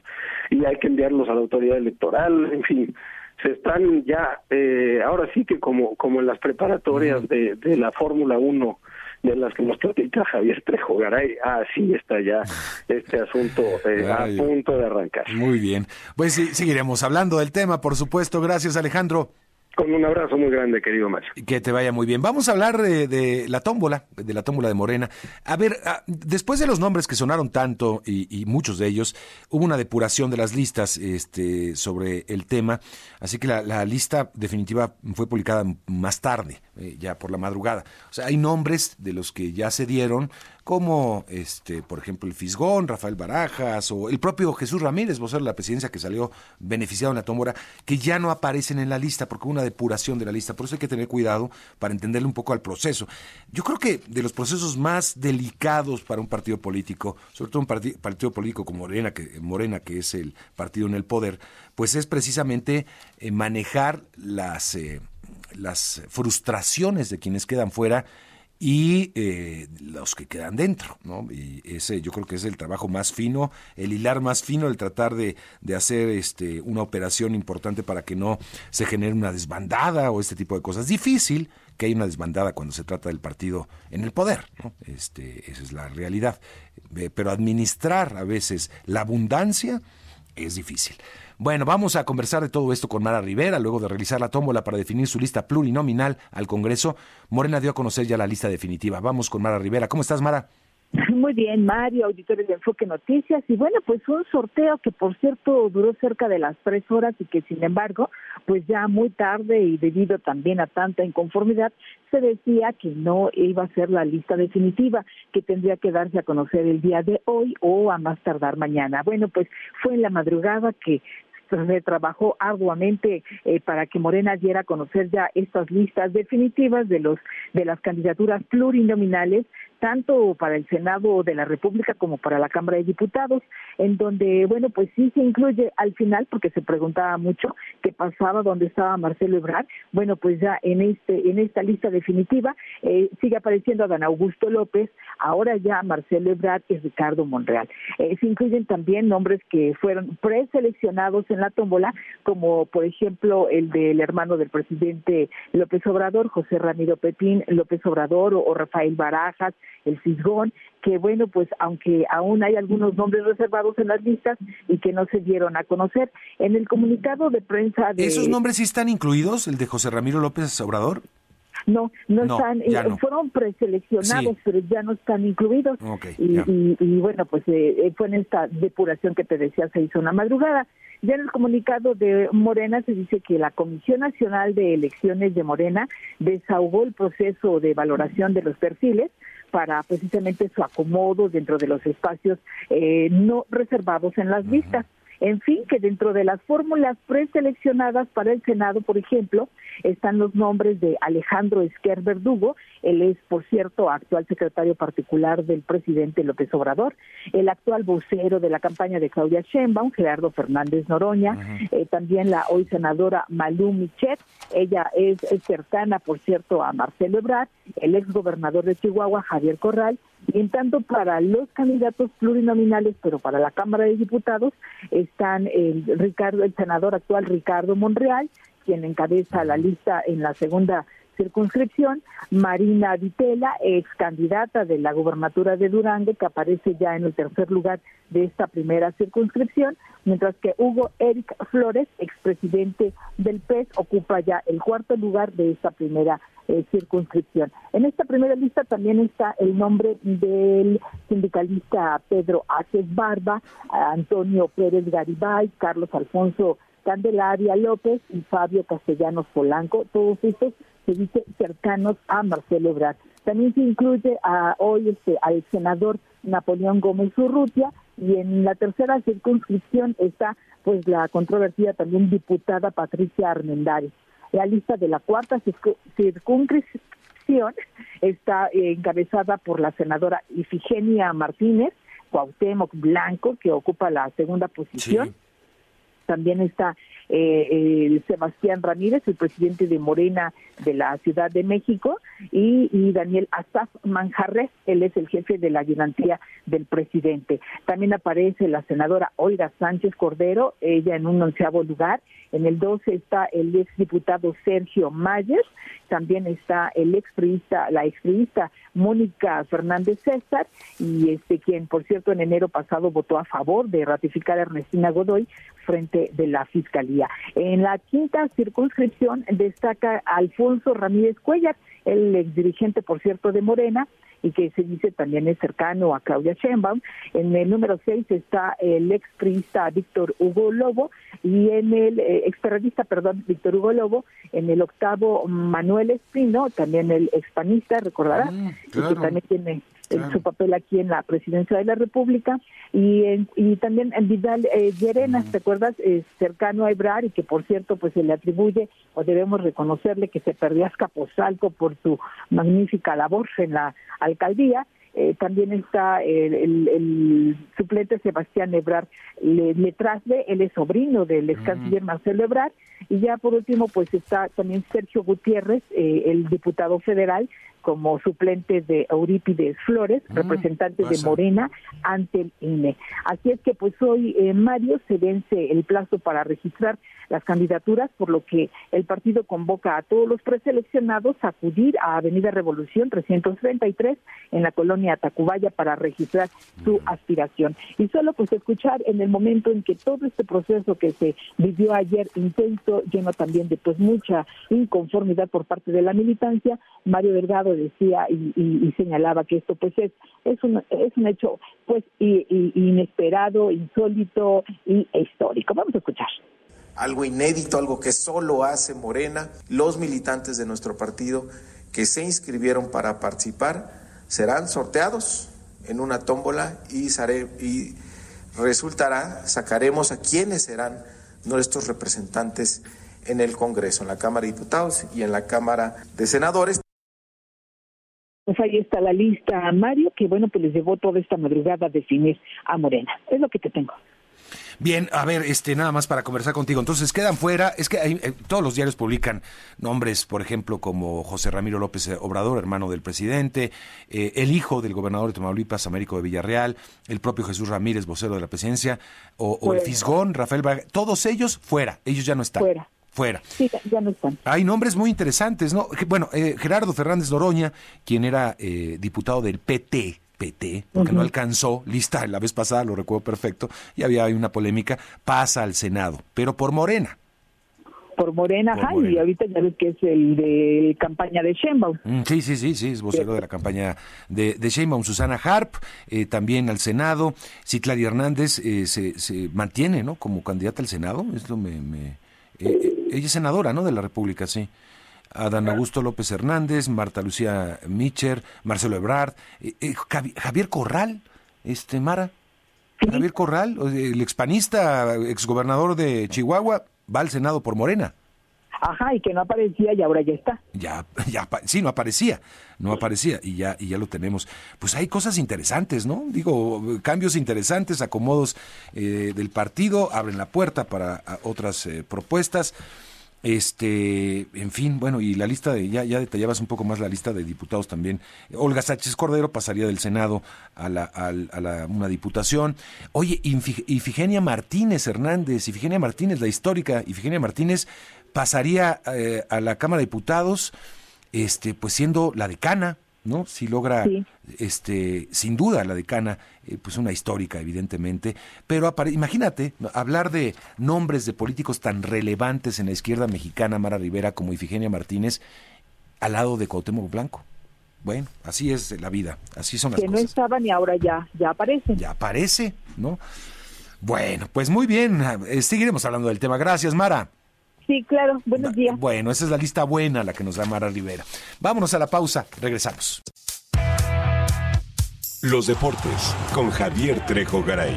y hay que enviarlos a la autoridad electoral, en fin, se están ya, eh, ahora sí que como, como en las preparatorias de, de la Fórmula 1, de las que nos platica Javier Trejo Garay, así está ya este asunto eh, a punto de arrancar. Muy bien, pues sí, seguiremos hablando del tema, por supuesto. Gracias, Alejandro. Con un abrazo muy grande, querido Mario. Que te vaya muy bien. Vamos a hablar de, la tómbola, de la tómbola de Morena. A ver, ah, después de los nombres que sonaron tanto y, muchos de ellos, hubo una depuración de las listas este, sobre el tema, así que la, lista definitiva fue publicada más tarde, eh, ya por la madrugada. O sea, hay nombres de los que ya se dieron, como este, por ejemplo, el Fisgón, Rafael Barajas o el propio Jesús Ramírez, vocero de la presidencia que salió beneficiado en la tómbola, que ya no aparecen en la lista porque hubo una depuración de la lista. Por eso hay que tener cuidado para entenderle un poco al proceso. Yo creo que de los procesos más delicados para un partido político, sobre todo un partido político como Morena que, Morena, que es el partido en el poder, pues es precisamente eh, manejar las, eh, las frustraciones de quienes quedan fuera y eh, los que quedan dentro, ¿no? Y ese yo creo que es el trabajo más fino, el hilar más fino, el tratar de, de, hacer este, una operación importante para que no se genere una desbandada o este tipo de cosas. Difícil que haya una desbandada cuando se trata del partido en el poder, ¿no? Este, esa es la realidad. Eh, pero administrar a veces la abundancia es difícil. Bueno, vamos a conversar de todo esto con Mara Rivera, luego de realizar la tómbola para definir su lista plurinominal al Congreso. Morena dio a conocer ya la lista definitiva. Vamos con Mara Rivera. ¿Cómo estás, Mara? [laughs] Muy bien, Mario, auditores de Enfoque Noticias. Y bueno, pues un sorteo que por cierto duró cerca de las tres horas y que sin embargo, pues ya muy tarde y debido también a tanta inconformidad, se decía que no iba a ser la lista definitiva, que tendría que darse a conocer el día de hoy o a más tardar mañana. Bueno, pues fue en la madrugada que se trabajó arduamente eh, para que Morena diera a conocer ya estas listas definitivas de los de las candidaturas plurinominales tanto para el Senado de la República como para la Cámara de Diputados, en donde, bueno, pues sí se incluye al final, porque se preguntaba mucho qué pasaba, dónde estaba Marcelo Ebrard. Bueno, pues ya en este en esta lista definitiva eh, sigue apareciendo Adán Augusto López, ahora ya Marcelo Ebrard y Ricardo Monreal. Eh, se incluyen también nombres que fueron preseleccionados en la tómbola, como por ejemplo el del hermano del presidente López Obrador, José Ramiro Pepín López Obrador o Rafael Barajas, el Fisgón, que bueno, pues aunque aún hay algunos nombres reservados en las listas y que no se dieron a conocer, en el comunicado de prensa de... ¿Esos nombres sí están incluidos, el de José Ramiro López Obrador? No, no, están, eh, fueron preseleccionados, pero ya no están incluidos. y, bueno, pues eh, eh, fue en esta depuración que te decía, se hizo una madrugada. Ya en el comunicado de Morena se dice que la Comisión Nacional de Elecciones de Morena desahogó el proceso de valoración de los perfiles para precisamente su acomodo dentro de los espacios eh, no reservados en las listas. En fin, que dentro de las fórmulas preseleccionadas para el Senado, por ejemplo, están los nombres de Alejandro Esquer Verdugo, él es, por cierto, actual secretario particular del presidente López Obrador, el actual vocero de la campaña de Claudia Sheinbaum, Gerardo Fernández Noroña, eh, también la hoy senadora Malú Michet, ella es, cercana, por cierto, a Marcelo Ebrard, el ex gobernador de Chihuahua, Javier Corral, y en tanto para los candidatos plurinominales, pero para la Cámara de Diputados, están el Ricardo, el senador actual Ricardo Monreal, quien encabeza la lista en la segunda circunscripción, Marina Vitela, ex candidata de la gubernatura de Durango, que aparece ya en el tercer lugar de esta primera circunscripción, mientras que Hugo Eric Flores, expresidente del PES, ocupa ya el cuarto lugar de esta primera eh, circunscripción. En esta primera lista también está el nombre del sindicalista Pedro Aces Barba, Antonio Pérez Garibay, Carlos Alfonso Candelaria López y Fabio Castellanos Polanco, todos estos se dice cercanos a Marcelo Ebrard. También se incluye a, hoy este, al senador Napoleón Gómez Urrutia y en la tercera circunscripción está pues la controvertida también diputada Patricia Armendáriz. La lista de la cuarta circunscripción está encabezada por la senadora Ifigenia Martínez, Cuauhtémoc Blanco, que ocupa la segunda posición también está eh, Sebastián Ramírez, el presidente de Morena de la Ciudad de México, y, Daniel Asaf Manjarres, él es el jefe de la ayudantía del presidente. También aparece la senadora Olga Sánchez Cordero, ella en un onceavo lugar. En el 12 está el exdiputado Sergio Mayer, también está el expriista, la expriista Mónica Fernández César, y este quien, por cierto, en enero pasado votó a favor de ratificar a Ernestina Godoy frente de la Fiscalía. En la quinta circunscripción destaca Alfonso Ramírez Cuellar, el ex dirigente, por cierto, de Morena, y que se dice también es cercano a Claudia Sheinbaum. En el número seis está el ex Víctor Hugo Lobo y en el eh, ex perdón, Víctor Hugo Lobo, en el octavo Manuel Espino, también el expanista, recordará, mm, que también tiene su papel aquí en la presidencia de la República y, y también en Vidal eh, Llerenas, ¿te acuerdas? cercano a Ebrar y que por cierto pues se le atribuye o debemos reconocerle que se perdió a Escaposalco por su magnífica labor en la alcaldía. Eh, también está el, suplente Sebastián Ebrard Letrasle, él es sobrino del ex canciller Marcelo Ebrard, y ya por último pues está también Sergio Gutiérrez, eh, el diputado federal, como suplente de Eurípides Flores, mm, representante de Morena ante el INE. Así es que pues hoy, eh, Mario, se vence el plazo para registrar las candidaturas, por lo que el partido convoca a todos los preseleccionados a acudir a Avenida Revolución 333 en la colonia Tacubaya para registrar su mm. aspiración. Y solo pues escuchar en el momento en que todo este proceso que se vivió ayer intenso, lleno también de pues mucha inconformidad por parte de la militancia, Mario Delgado decía y, señalaba que esto pues es es un es un hecho pues inesperado, insólito y histórico. Vamos a escuchar algo inédito, algo que solo hace Morena, los militantes de nuestro partido que se inscribieron para participar serán sorteados en una tómbola y, y resultará, sacaremos a quienes serán nuestros representantes en el Congreso, en la Cámara de Diputados y en la Cámara de Senadores. Pues ahí está la lista, Mario, que bueno, pues les llevó toda esta madrugada a definir a Morena. Es lo que te tengo. Bien, a ver, este, nada más para conversar contigo. Entonces, quedan fuera, es que eh, todos los diarios publican nombres, por ejemplo, como José Ramiro López Obrador, hermano del presidente, eh, el hijo del gobernador de Tamaulipas, Américo de Villarreal, el propio Jesús Ramírez, vocero de la presidencia, o, el Fisgón, Rafael Vargas, todos ellos fuera, ellos ya no están. Fuera fuera. Sí, ya no están. Hay nombres muy interesantes, ¿no? Bueno, eh, Gerardo Fernández Loroña, quien era eh, diputado del PT, PT, porque no alcanzó lista la vez pasada, lo recuerdo perfecto, y había una polémica, pasa al Senado, pero por Morena. por Morena, Por ajá, y ahorita ya ves que es el de campaña de Sheinbaum. Mm, Sí, sí, sí, sí, es vocero de la campaña de, de Sheinbaum, Susana Harp, eh, también al Senado, Citlali Hernández eh, se, se mantiene, ¿no? Como candidata al Senado, esto me, me- eh, eh, ella es senadora, ¿no? De la República, sí. Adán Augusto López Hernández, Marta Lucía Micher, Marcelo Ebrard, eh, eh, Javi- Javier Corral, este Mara, Javier Corral, el expanista, exgobernador de Chihuahua, va al Senado por Morena. Ajá, y que no aparecía y ahora ya está. ya, [laughs] ya, sí, no aparecía, no aparecía y ya, y ya lo tenemos. Pues hay cosas interesantes, ¿no? Digo, cambios interesantes, acomodos eh, del partido, abren la puerta para a, otras eh, propuestas. Este, en fin, bueno, y la lista de, ya, ya detallabas un poco más la lista de diputados también. Olga Sánchez Cordero pasaría del Senado a la, al- a la- una diputación. Oye, Ifigenia Martínez Hernández, Ifigenia Martínez, la histórica Ifigenia Martínez, pasaría eh, a la Cámara de Diputados, este, pues siendo la decana, ¿no? Si logra, este, sin duda la decana, eh, pues una histórica, evidentemente, pero imagínate ¿no? hablar de nombres de políticos tan relevantes en la izquierda mexicana, Mara Rivera, como Ifigenia Martínez, al lado de Cuauhtémoc Blanco. Bueno, así es la vida, así son las Que no cosas. estaban y ahora ya, ya aparecen. Ya aparece, ¿no? Bueno, pues muy bien, eh, seguiremos hablando del tema. Gracias, Mara. Sí, claro, buenos días. Bueno, esa es la lista buena la que nos da Mara Rivera. Vámonos a la pausa, regresamos. Los deportes con Javier Trejo Garay.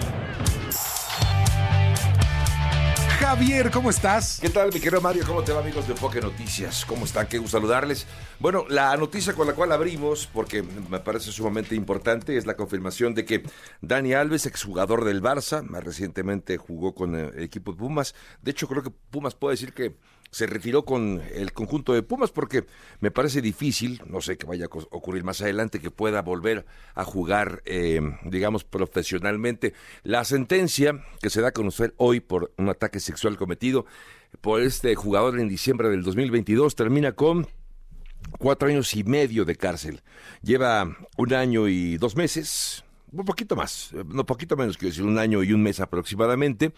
Javier, ¿cómo estás? ¿Qué tal, mi querido Mario? ¿Cómo te va, amigos de Enfoque Noticias? ¿Cómo están? Qué gusto saludarles. Bueno, la noticia con la cual abrimos, porque me parece sumamente importante, es la confirmación de que Dani Alves, exjugador del Barça, más recientemente jugó con el equipo de Pumas. De hecho, creo que Pumas puede decir que se retiró con el conjunto de Pumas porque me parece difícil, no sé qué vaya a ocurrir más adelante, que pueda volver a jugar, eh, digamos, profesionalmente. La sentencia que se da a conocer hoy por un ataque sexual cometido por este jugador en diciembre del 2022 termina con cuatro años y medio de cárcel. Lleva un año y dos meses, un poquito más, eh, no poquito menos, quiero decir, un año y un mes aproximadamente,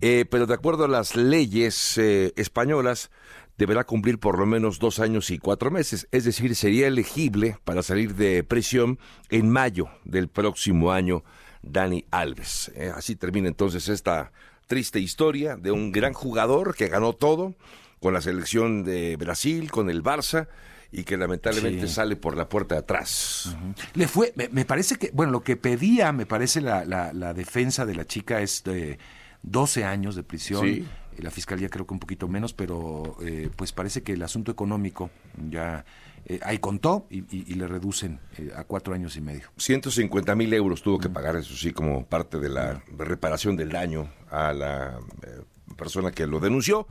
Eh, pero de acuerdo a las leyes eh, españolas, deberá cumplir por lo menos dos años y cuatro meses, es decir, sería elegible para salir de prisión en mayo del próximo año Dani Alves. Eh, así termina entonces esta triste historia de un gran jugador que ganó todo con la selección de Brasil, con el Barça, y que lamentablemente Sí. sale por la puerta de atrás. Le fue, me, me parece que, bueno, lo que pedía, me parece la, la, la defensa de la chica es de 12 años de prisión. Sí. Eh, La fiscalía creo que un poquito menos, pero eh, pues parece que el asunto económico ya eh, ahí contó y, y- y le reducen eh, a cuatro años y medio. 150 mil euros tuvo que pagar, eso sí, como parte de la reparación del daño a la eh, persona que lo denunció.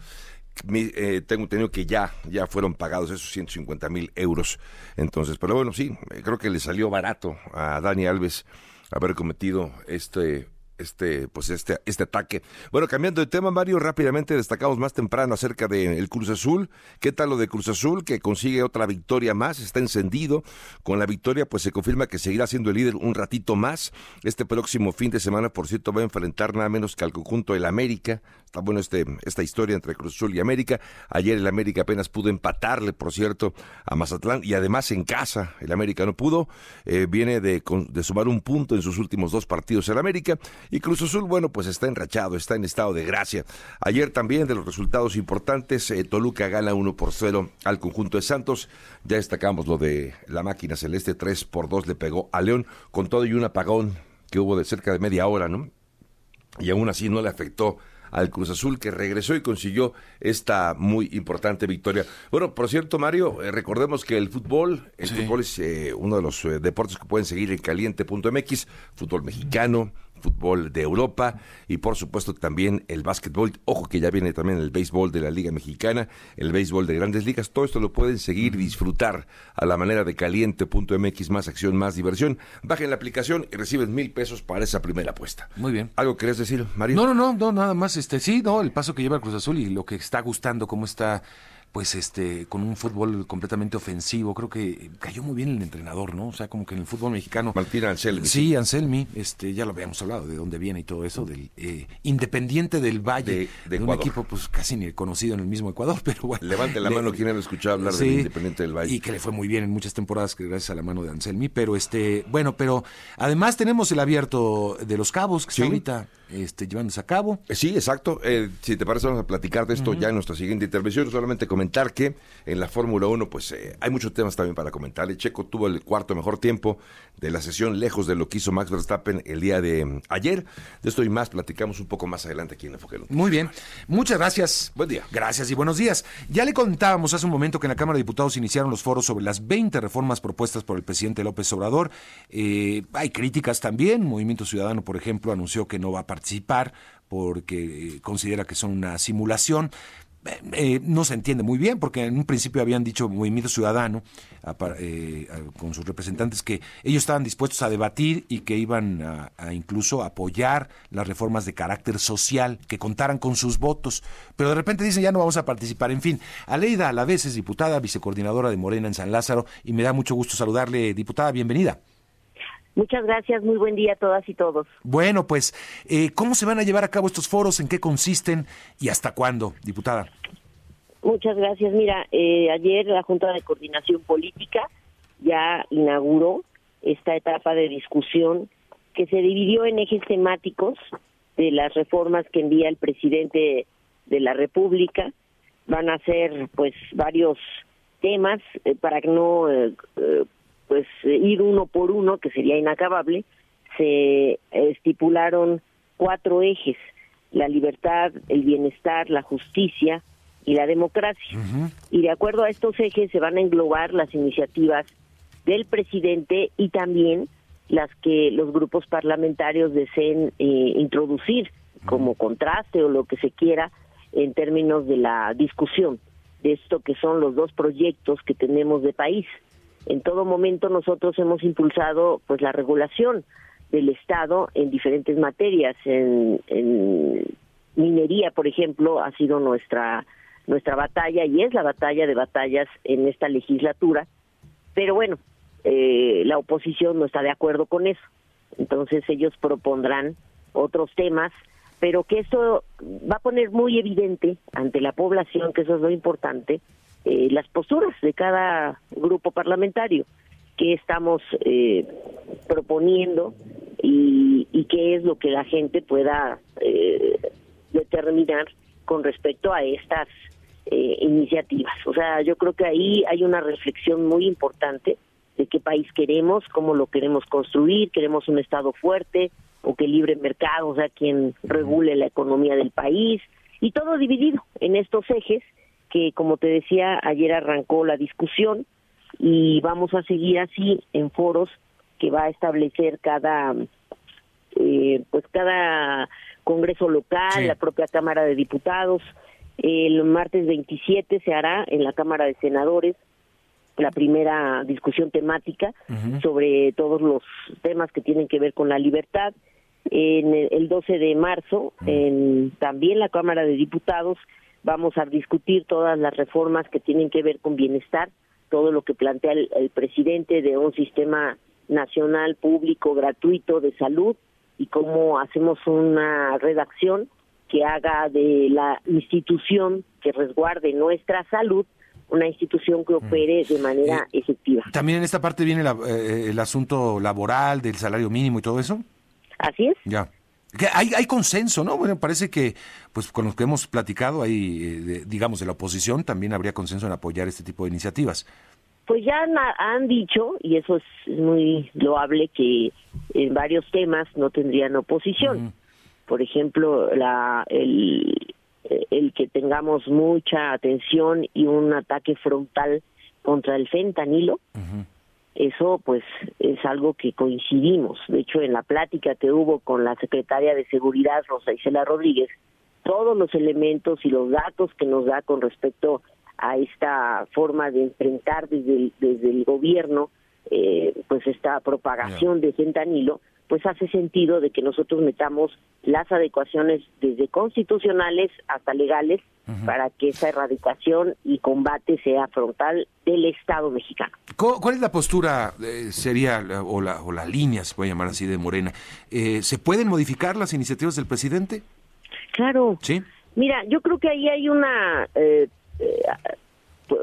Eh, tengo entendido que ya, ya fueron pagados esos 150 mil euros. Entonces, pero bueno, sí, eh, creo que le salió barato a Dani Alves haber cometido este este pues este este ataque. Bueno, cambiando de tema, Mario, rápidamente destacamos más temprano acerca del Cruz Azul. ¿Qué tal lo de Cruz Azul que consigue otra victoria más? Está encendido. Con la victoria pues se confirma que seguirá siendo el líder un ratito más. Este próximo fin de semana, por cierto, va a enfrentar nada menos que al conjunto del América. Está bueno este esta historia entre Cruz Azul y América. Ayer el América apenas pudo empatarle, por cierto, a Mazatlán y además en casa el América no pudo. Eh, viene de, de sumar un punto en sus últimos dos partidos el América y Cruz Azul, bueno, pues está enrachado, está en estado de gracia. Ayer también de los resultados importantes, eh, Toluca gana 1 por 0 al conjunto de Santos. Ya destacamos lo de la máquina celeste, 3 por 2 le pegó a León con todo y un apagón que hubo de cerca de media hora, ¿no? y aún así no le afectó al Cruz Azul que regresó y consiguió esta muy importante victoria. Bueno, por cierto, Mario, eh, recordemos que el fútbol, el fútbol es eh, uno de los eh, deportes que pueden seguir en caliente.mx, fútbol mexicano, fútbol de Europa y por supuesto también el básquetbol. Ojo que ya viene también el béisbol de la Liga Mexicana, el béisbol de grandes ligas. Todo esto lo pueden seguir y disfrutar a la manera de caliente.mx, más acción, más diversión. Bajen la aplicación y reciben mil pesos para esa primera apuesta. Muy bien. ¿Algo querés decir, Mario? No, no, no, no, nada más, este, sí, no, el paso que lleva el Cruz Azul y lo que está gustando, cómo está pues este con un fútbol completamente ofensivo. Creo que cayó muy bien el entrenador, ¿no? O sea, como que en el fútbol mexicano. Martín Anselmi. Sí, Anselmi, este, ya lo habíamos hablado de dónde viene y todo eso, del eh, Independiente del Valle, de, un equipo pues casi ni conocido en el mismo Ecuador, [laughs] pero bueno. Levante la mano quien ha escuchado hablar del Independiente del Valle. Y que le fue muy bien en muchas temporadas gracias a la mano de Anselmi, pero este, bueno, pero además tenemos el abierto de los cabos que está ahorita este, llevándose a cabo. Eh, sí, exacto. Eh, si te parece, vamos a platicar de esto ya en nuestra siguiente intervención. Solamente comentar que en la Fórmula 1, pues eh, hay muchos temas también para comentar. El Checo tuvo el cuarto mejor tiempo de la sesión, lejos de lo que hizo Max Verstappen el día de mm, ayer. De esto y más platicamos un poco más adelante aquí en Enfoque Muy bien. Muchas gracias. Buen día. Gracias y buenos días. Ya le contábamos hace un momento que en la Cámara de Diputados iniciaron los foros sobre las 20 reformas propuestas por el presidente López Obrador. hay críticas también. Movimiento Ciudadano, por ejemplo, anunció que no va a participar porque eh, considera que son una simulación. Eh, eh, no se entiende muy bien, porque en un principio habían dicho Movimiento Ciudadano con sus representantes que ellos estaban dispuestos a debatir y que iban a, incluso apoyar las reformas de carácter social, que contaran con sus votos, pero de repente dicen ya no vamos a participar. En fin, Aleida vez es diputada, vicecoordinadora de Morena en San Lázaro, y me da mucho gusto saludarle, diputada, bienvenida. Muchas gracias, muy buen día a todas y todos. Bueno, pues, eh, ¿cómo se van a llevar a cabo estos foros? ¿En qué consisten? ¿Y hasta cuándo, diputada? Muchas gracias. Mira, eh, ayer la Junta de Coordinación Política ya inauguró esta etapa de discusión que se dividió en ejes temáticos de las reformas que envía el presidente de la República. Van a ser, pues, varios temas eh, para que no pues eh, ir uno por uno, que sería inacabable, se estipularon cuatro ejes, la libertad, el bienestar, la justicia y la democracia. Y de acuerdo a estos ejes se van a englobar las iniciativas del presidente y también las que los grupos parlamentarios deseen eh, introducir como contraste o lo que se quiera en términos de la discusión de esto que son los dos proyectos que tenemos de país en todo momento nosotros hemos impulsado pues la regulación del Estado en diferentes materias. En, minería, por ejemplo, ha sido nuestra nuestra batalla y es la batalla de batallas en esta legislatura. Pero bueno, eh, la oposición no está de acuerdo con eso. Entonces ellos propondrán otros temas, pero que esto va a poner muy evidente ante la población, que eso es lo importante, eh, las posturas de cada grupo parlamentario que estamos eh, proponiendo y, qué es lo que la gente pueda eh, determinar con respecto a estas iniciativas. O sea, yo creo que ahí hay una reflexión muy importante de qué país queremos, cómo lo queremos construir, queremos un Estado fuerte o que libre mercado sea quien regule la economía del país, y todo dividido en estos ejes que como te decía, ayer arrancó la discusión y vamos a seguir así en foros que va a establecer cada eh, pues cada congreso local, la propia Cámara de Diputados. El martes 27 se hará en la Cámara de Senadores la primera discusión temática sobre todos los temas que tienen que ver con la libertad. En el 12 de marzo, en también la Cámara de Diputados, Vamos a discutir todas las reformas que tienen que ver con bienestar, todo lo que plantea el, presidente de un sistema nacional público gratuito de salud y cómo hacemos una redacción que haga de la institución que resguarde nuestra salud una institución que opere de manera eh, efectiva. También en esta parte viene eh, el asunto laboral, del salario mínimo y todo eso. Así es. Ya hay, hay consenso, ¿no? Bueno, parece que, pues con los que hemos platicado, hay, eh, digamos, de la oposición, también habría consenso en apoyar este tipo de iniciativas. Pues ya han, dicho, y eso es muy loable, que en varios temas no tendrían oposición. Por ejemplo, la, el, el que tengamos mucha atención y un ataque frontal contra el fentanilo, eso pues es algo que coincidimos. De hecho, en la plática que hubo con la secretaria de Seguridad, Rosa Isela Rodríguez, todos los elementos y los datos que nos da con respecto a esta forma de enfrentar desde el, desde el gobierno eh, pues esta propagación de fentanilo, pues hace sentido de que nosotros metamos las adecuaciones desde constitucionales hasta legales para que esa erradicación y combate sea frontal del Estado mexicano. ¿Cuál es la postura, eh, sería, o la, o la línea, se puede llamar así, de Morena? Eh, ¿Se pueden modificar las iniciativas del presidente? Claro. Sí. Mira, yo creo que ahí hay una eh, eh,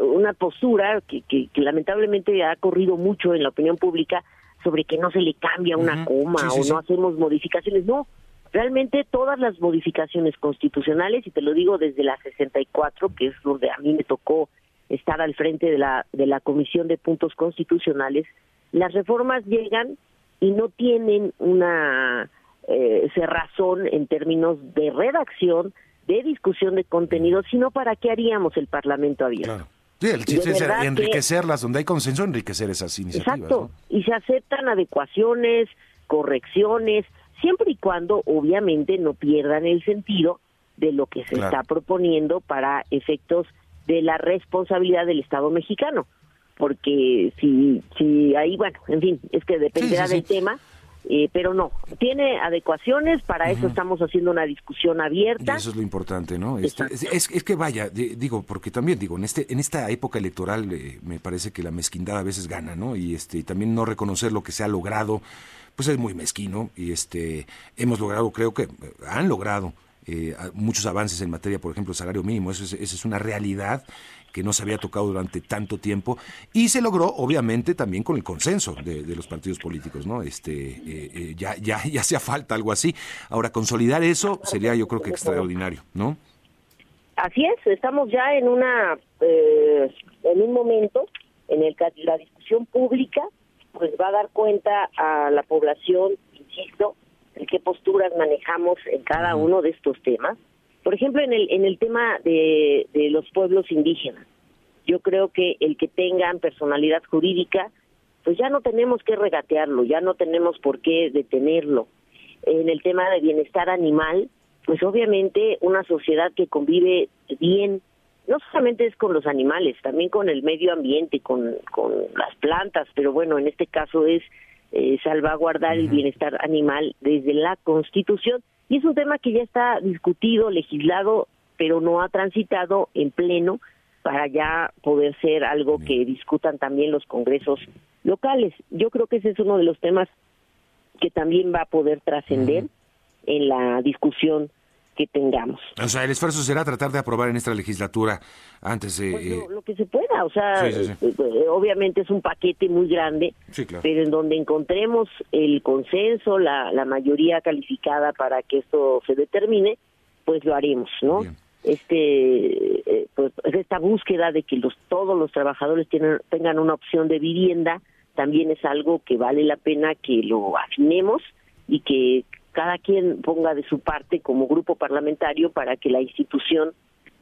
una postura que, que, lamentablemente ha corrido mucho en la opinión pública sobre que no se le cambia una coma o no hacemos modificaciones. No, realmente todas las modificaciones constitucionales, y te lo digo desde la 64, que es donde a mí me tocó estar al frente de la, de la Comisión de Puntos Constitucionales, las reformas llegan y no tienen una eh, cerrazón en términos de redacción, de discusión de contenido, sino para qué haríamos el Parlamento abierto. Sí, el chiste es enriquecerlas, donde hay consenso, enriquecer esas iniciativas. Exacto, y se aceptan adecuaciones, correcciones, siempre y cuando obviamente no pierdan el sentido de lo que se está proponiendo para efectos de la responsabilidad del Estado mexicano. Porque si, si ahí, bueno, en fin, es que dependerá del tema, eh, pero no, tiene adecuaciones, para eso estamos haciendo una discusión abierta. Y eso es lo importante, ¿no? Este, es, es, que vaya, digo, porque también digo, en este en esta época electoral eh, me parece que la mezquindad a veces gana, ¿no? Y este también no reconocer lo que se ha logrado, pues es muy mezquino y este hemos logrado, creo que eh, han logrado muchos avances en materia, por ejemplo, salario mínimo, eso es, eso es una realidad que no se había tocado durante tanto tiempo y se logró obviamente también con el consenso de, los partidos políticos, ¿no? Este eh, eh, ya ya ya hacía falta algo así. Ahora consolidar eso sería yo creo que extraordinario, ¿no? Así es, estamos ya en una eh, en un momento en el que la discusión pública pues va a dar cuenta a la población, insisto, de qué posturas manejamos en cada uno de estos temas por ejemplo, en el, en el tema de, de los pueblos indígenas, yo creo que el que tengan personalidad jurídica, pues ya no tenemos que regatearlo, ya no tenemos por qué detenerlo. En el tema de bienestar animal, pues obviamente una sociedad que convive bien, no solamente es con los animales, también con el medio ambiente, con, con las plantas, pero bueno, en este caso es eh, salvaguardar el bienestar animal desde la Constitución. Y es un tema que ya está discutido, legislado, pero no ha transitado en pleno para ya poder ser algo que discutan también los congresos locales. Yo creo que ese es uno de los temas que también va a poder trascender en la discusión que tengamos. O sea, el esfuerzo será tratar de aprobar en esta legislatura antes de... Pues lo, que se pueda, o sea, eh, eh, obviamente es un paquete muy grande, pero en donde encontremos el consenso, la, la mayoría calificada para que esto se determine, pues lo haremos, ¿no? Este, eh, pues esta búsqueda de que los todos los trabajadores tienen, tengan una opción de vivienda también es algo que vale la pena que lo afinemos y que cada quien ponga de su parte como grupo parlamentario para que la institución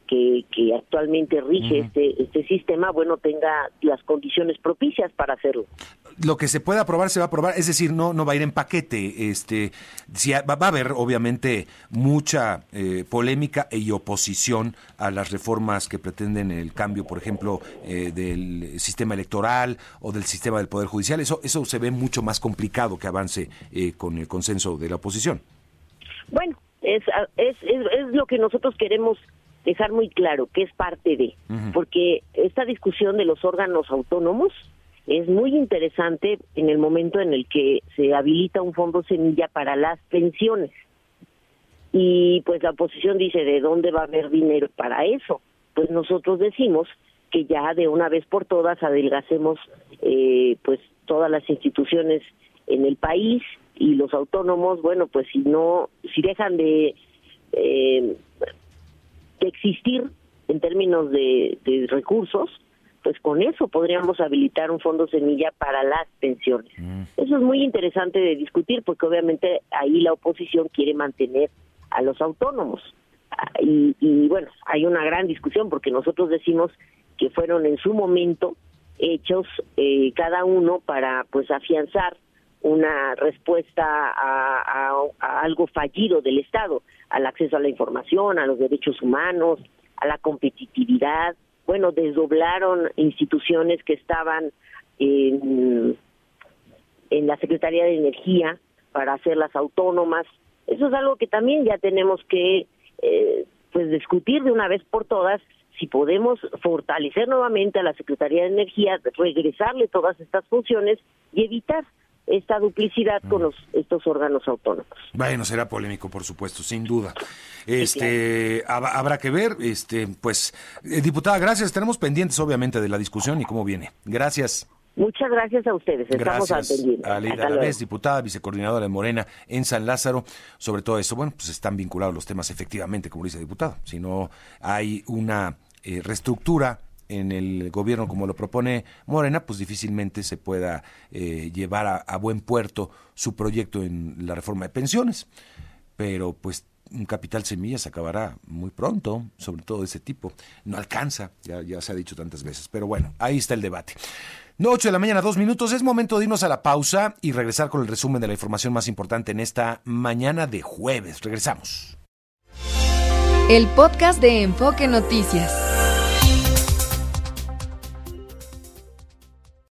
que, que actualmente rige este, este sistema, bueno, tenga las condiciones propicias para hacerlo. Lo que se pueda aprobar se va a aprobar, es decir, no no va a ir en paquete. Este, si va, a haber obviamente mucha eh, polémica y oposición a las reformas que pretenden el cambio, por ejemplo, eh, del sistema electoral o del sistema del poder judicial. Eso eso se ve mucho más complicado que avance eh, con el consenso de la oposición. Bueno, es, es, es lo que nosotros queremos dejar muy claro que es parte de, porque esta discusión de los órganos autónomos es muy interesante en el momento en el que se habilita un fondo semilla para las pensiones. Y pues la oposición dice, ¿de dónde va a haber dinero para eso? Pues nosotros decimos que ya de una vez por todas adelgacemos eh, pues todas las instituciones en el país y los autónomos, bueno, pues si no, si dejan de eh, existir en términos de, recursos, pues con eso podríamos habilitar un fondo semilla para las pensiones. Mm. Eso es muy interesante de discutir porque obviamente ahí la oposición quiere mantener a los autónomos. Y, y bueno, hay una gran discusión porque nosotros decimos que fueron en su momento hechos eh, cada uno para pues afianzar una respuesta a, algo fallido del Estado, al acceso a la información, a los derechos humanos, a la competitividad. Bueno, desdoblaron instituciones que estaban en, en la Secretaría de Energía para hacerlas autónomas. Eso es algo que también ya tenemos que eh, pues discutir de una vez por todas si podemos fortalecer nuevamente a la Secretaría de Energía, regresarle todas estas funciones y evitar esta duplicidad con los, estos órganos autónomos. Bueno, será polémico, por supuesto, sin duda. Este hab- habrá que ver, este, pues, eh, diputada, gracias. Tenemos pendientes, obviamente, de la discusión y cómo viene. Gracias. Muchas gracias a ustedes. Estamos al Gracias a Leida. Alavés, diputada, vicecoordinadora de Morena en San Lázaro. Sobre todo eso, bueno, pues están vinculados los temas efectivamente, como dice el diputado. Si no hay una eh, reestructura en el gobierno como lo propone Morena, pues difícilmente se pueda eh, llevar a, buen puerto su proyecto en la reforma de pensiones. Pero pues un capital semilla se acabará muy pronto, sobre todo de ese tipo. No alcanza, ya, se ha dicho tantas veces. Pero bueno, ahí está el debate. 8 de la mañana, dos minutos. Es momento de irnos a la pausa y regresar con el resumen de la información más importante en esta mañana de jueves. Regresamos. El podcast de Enfoque Noticias.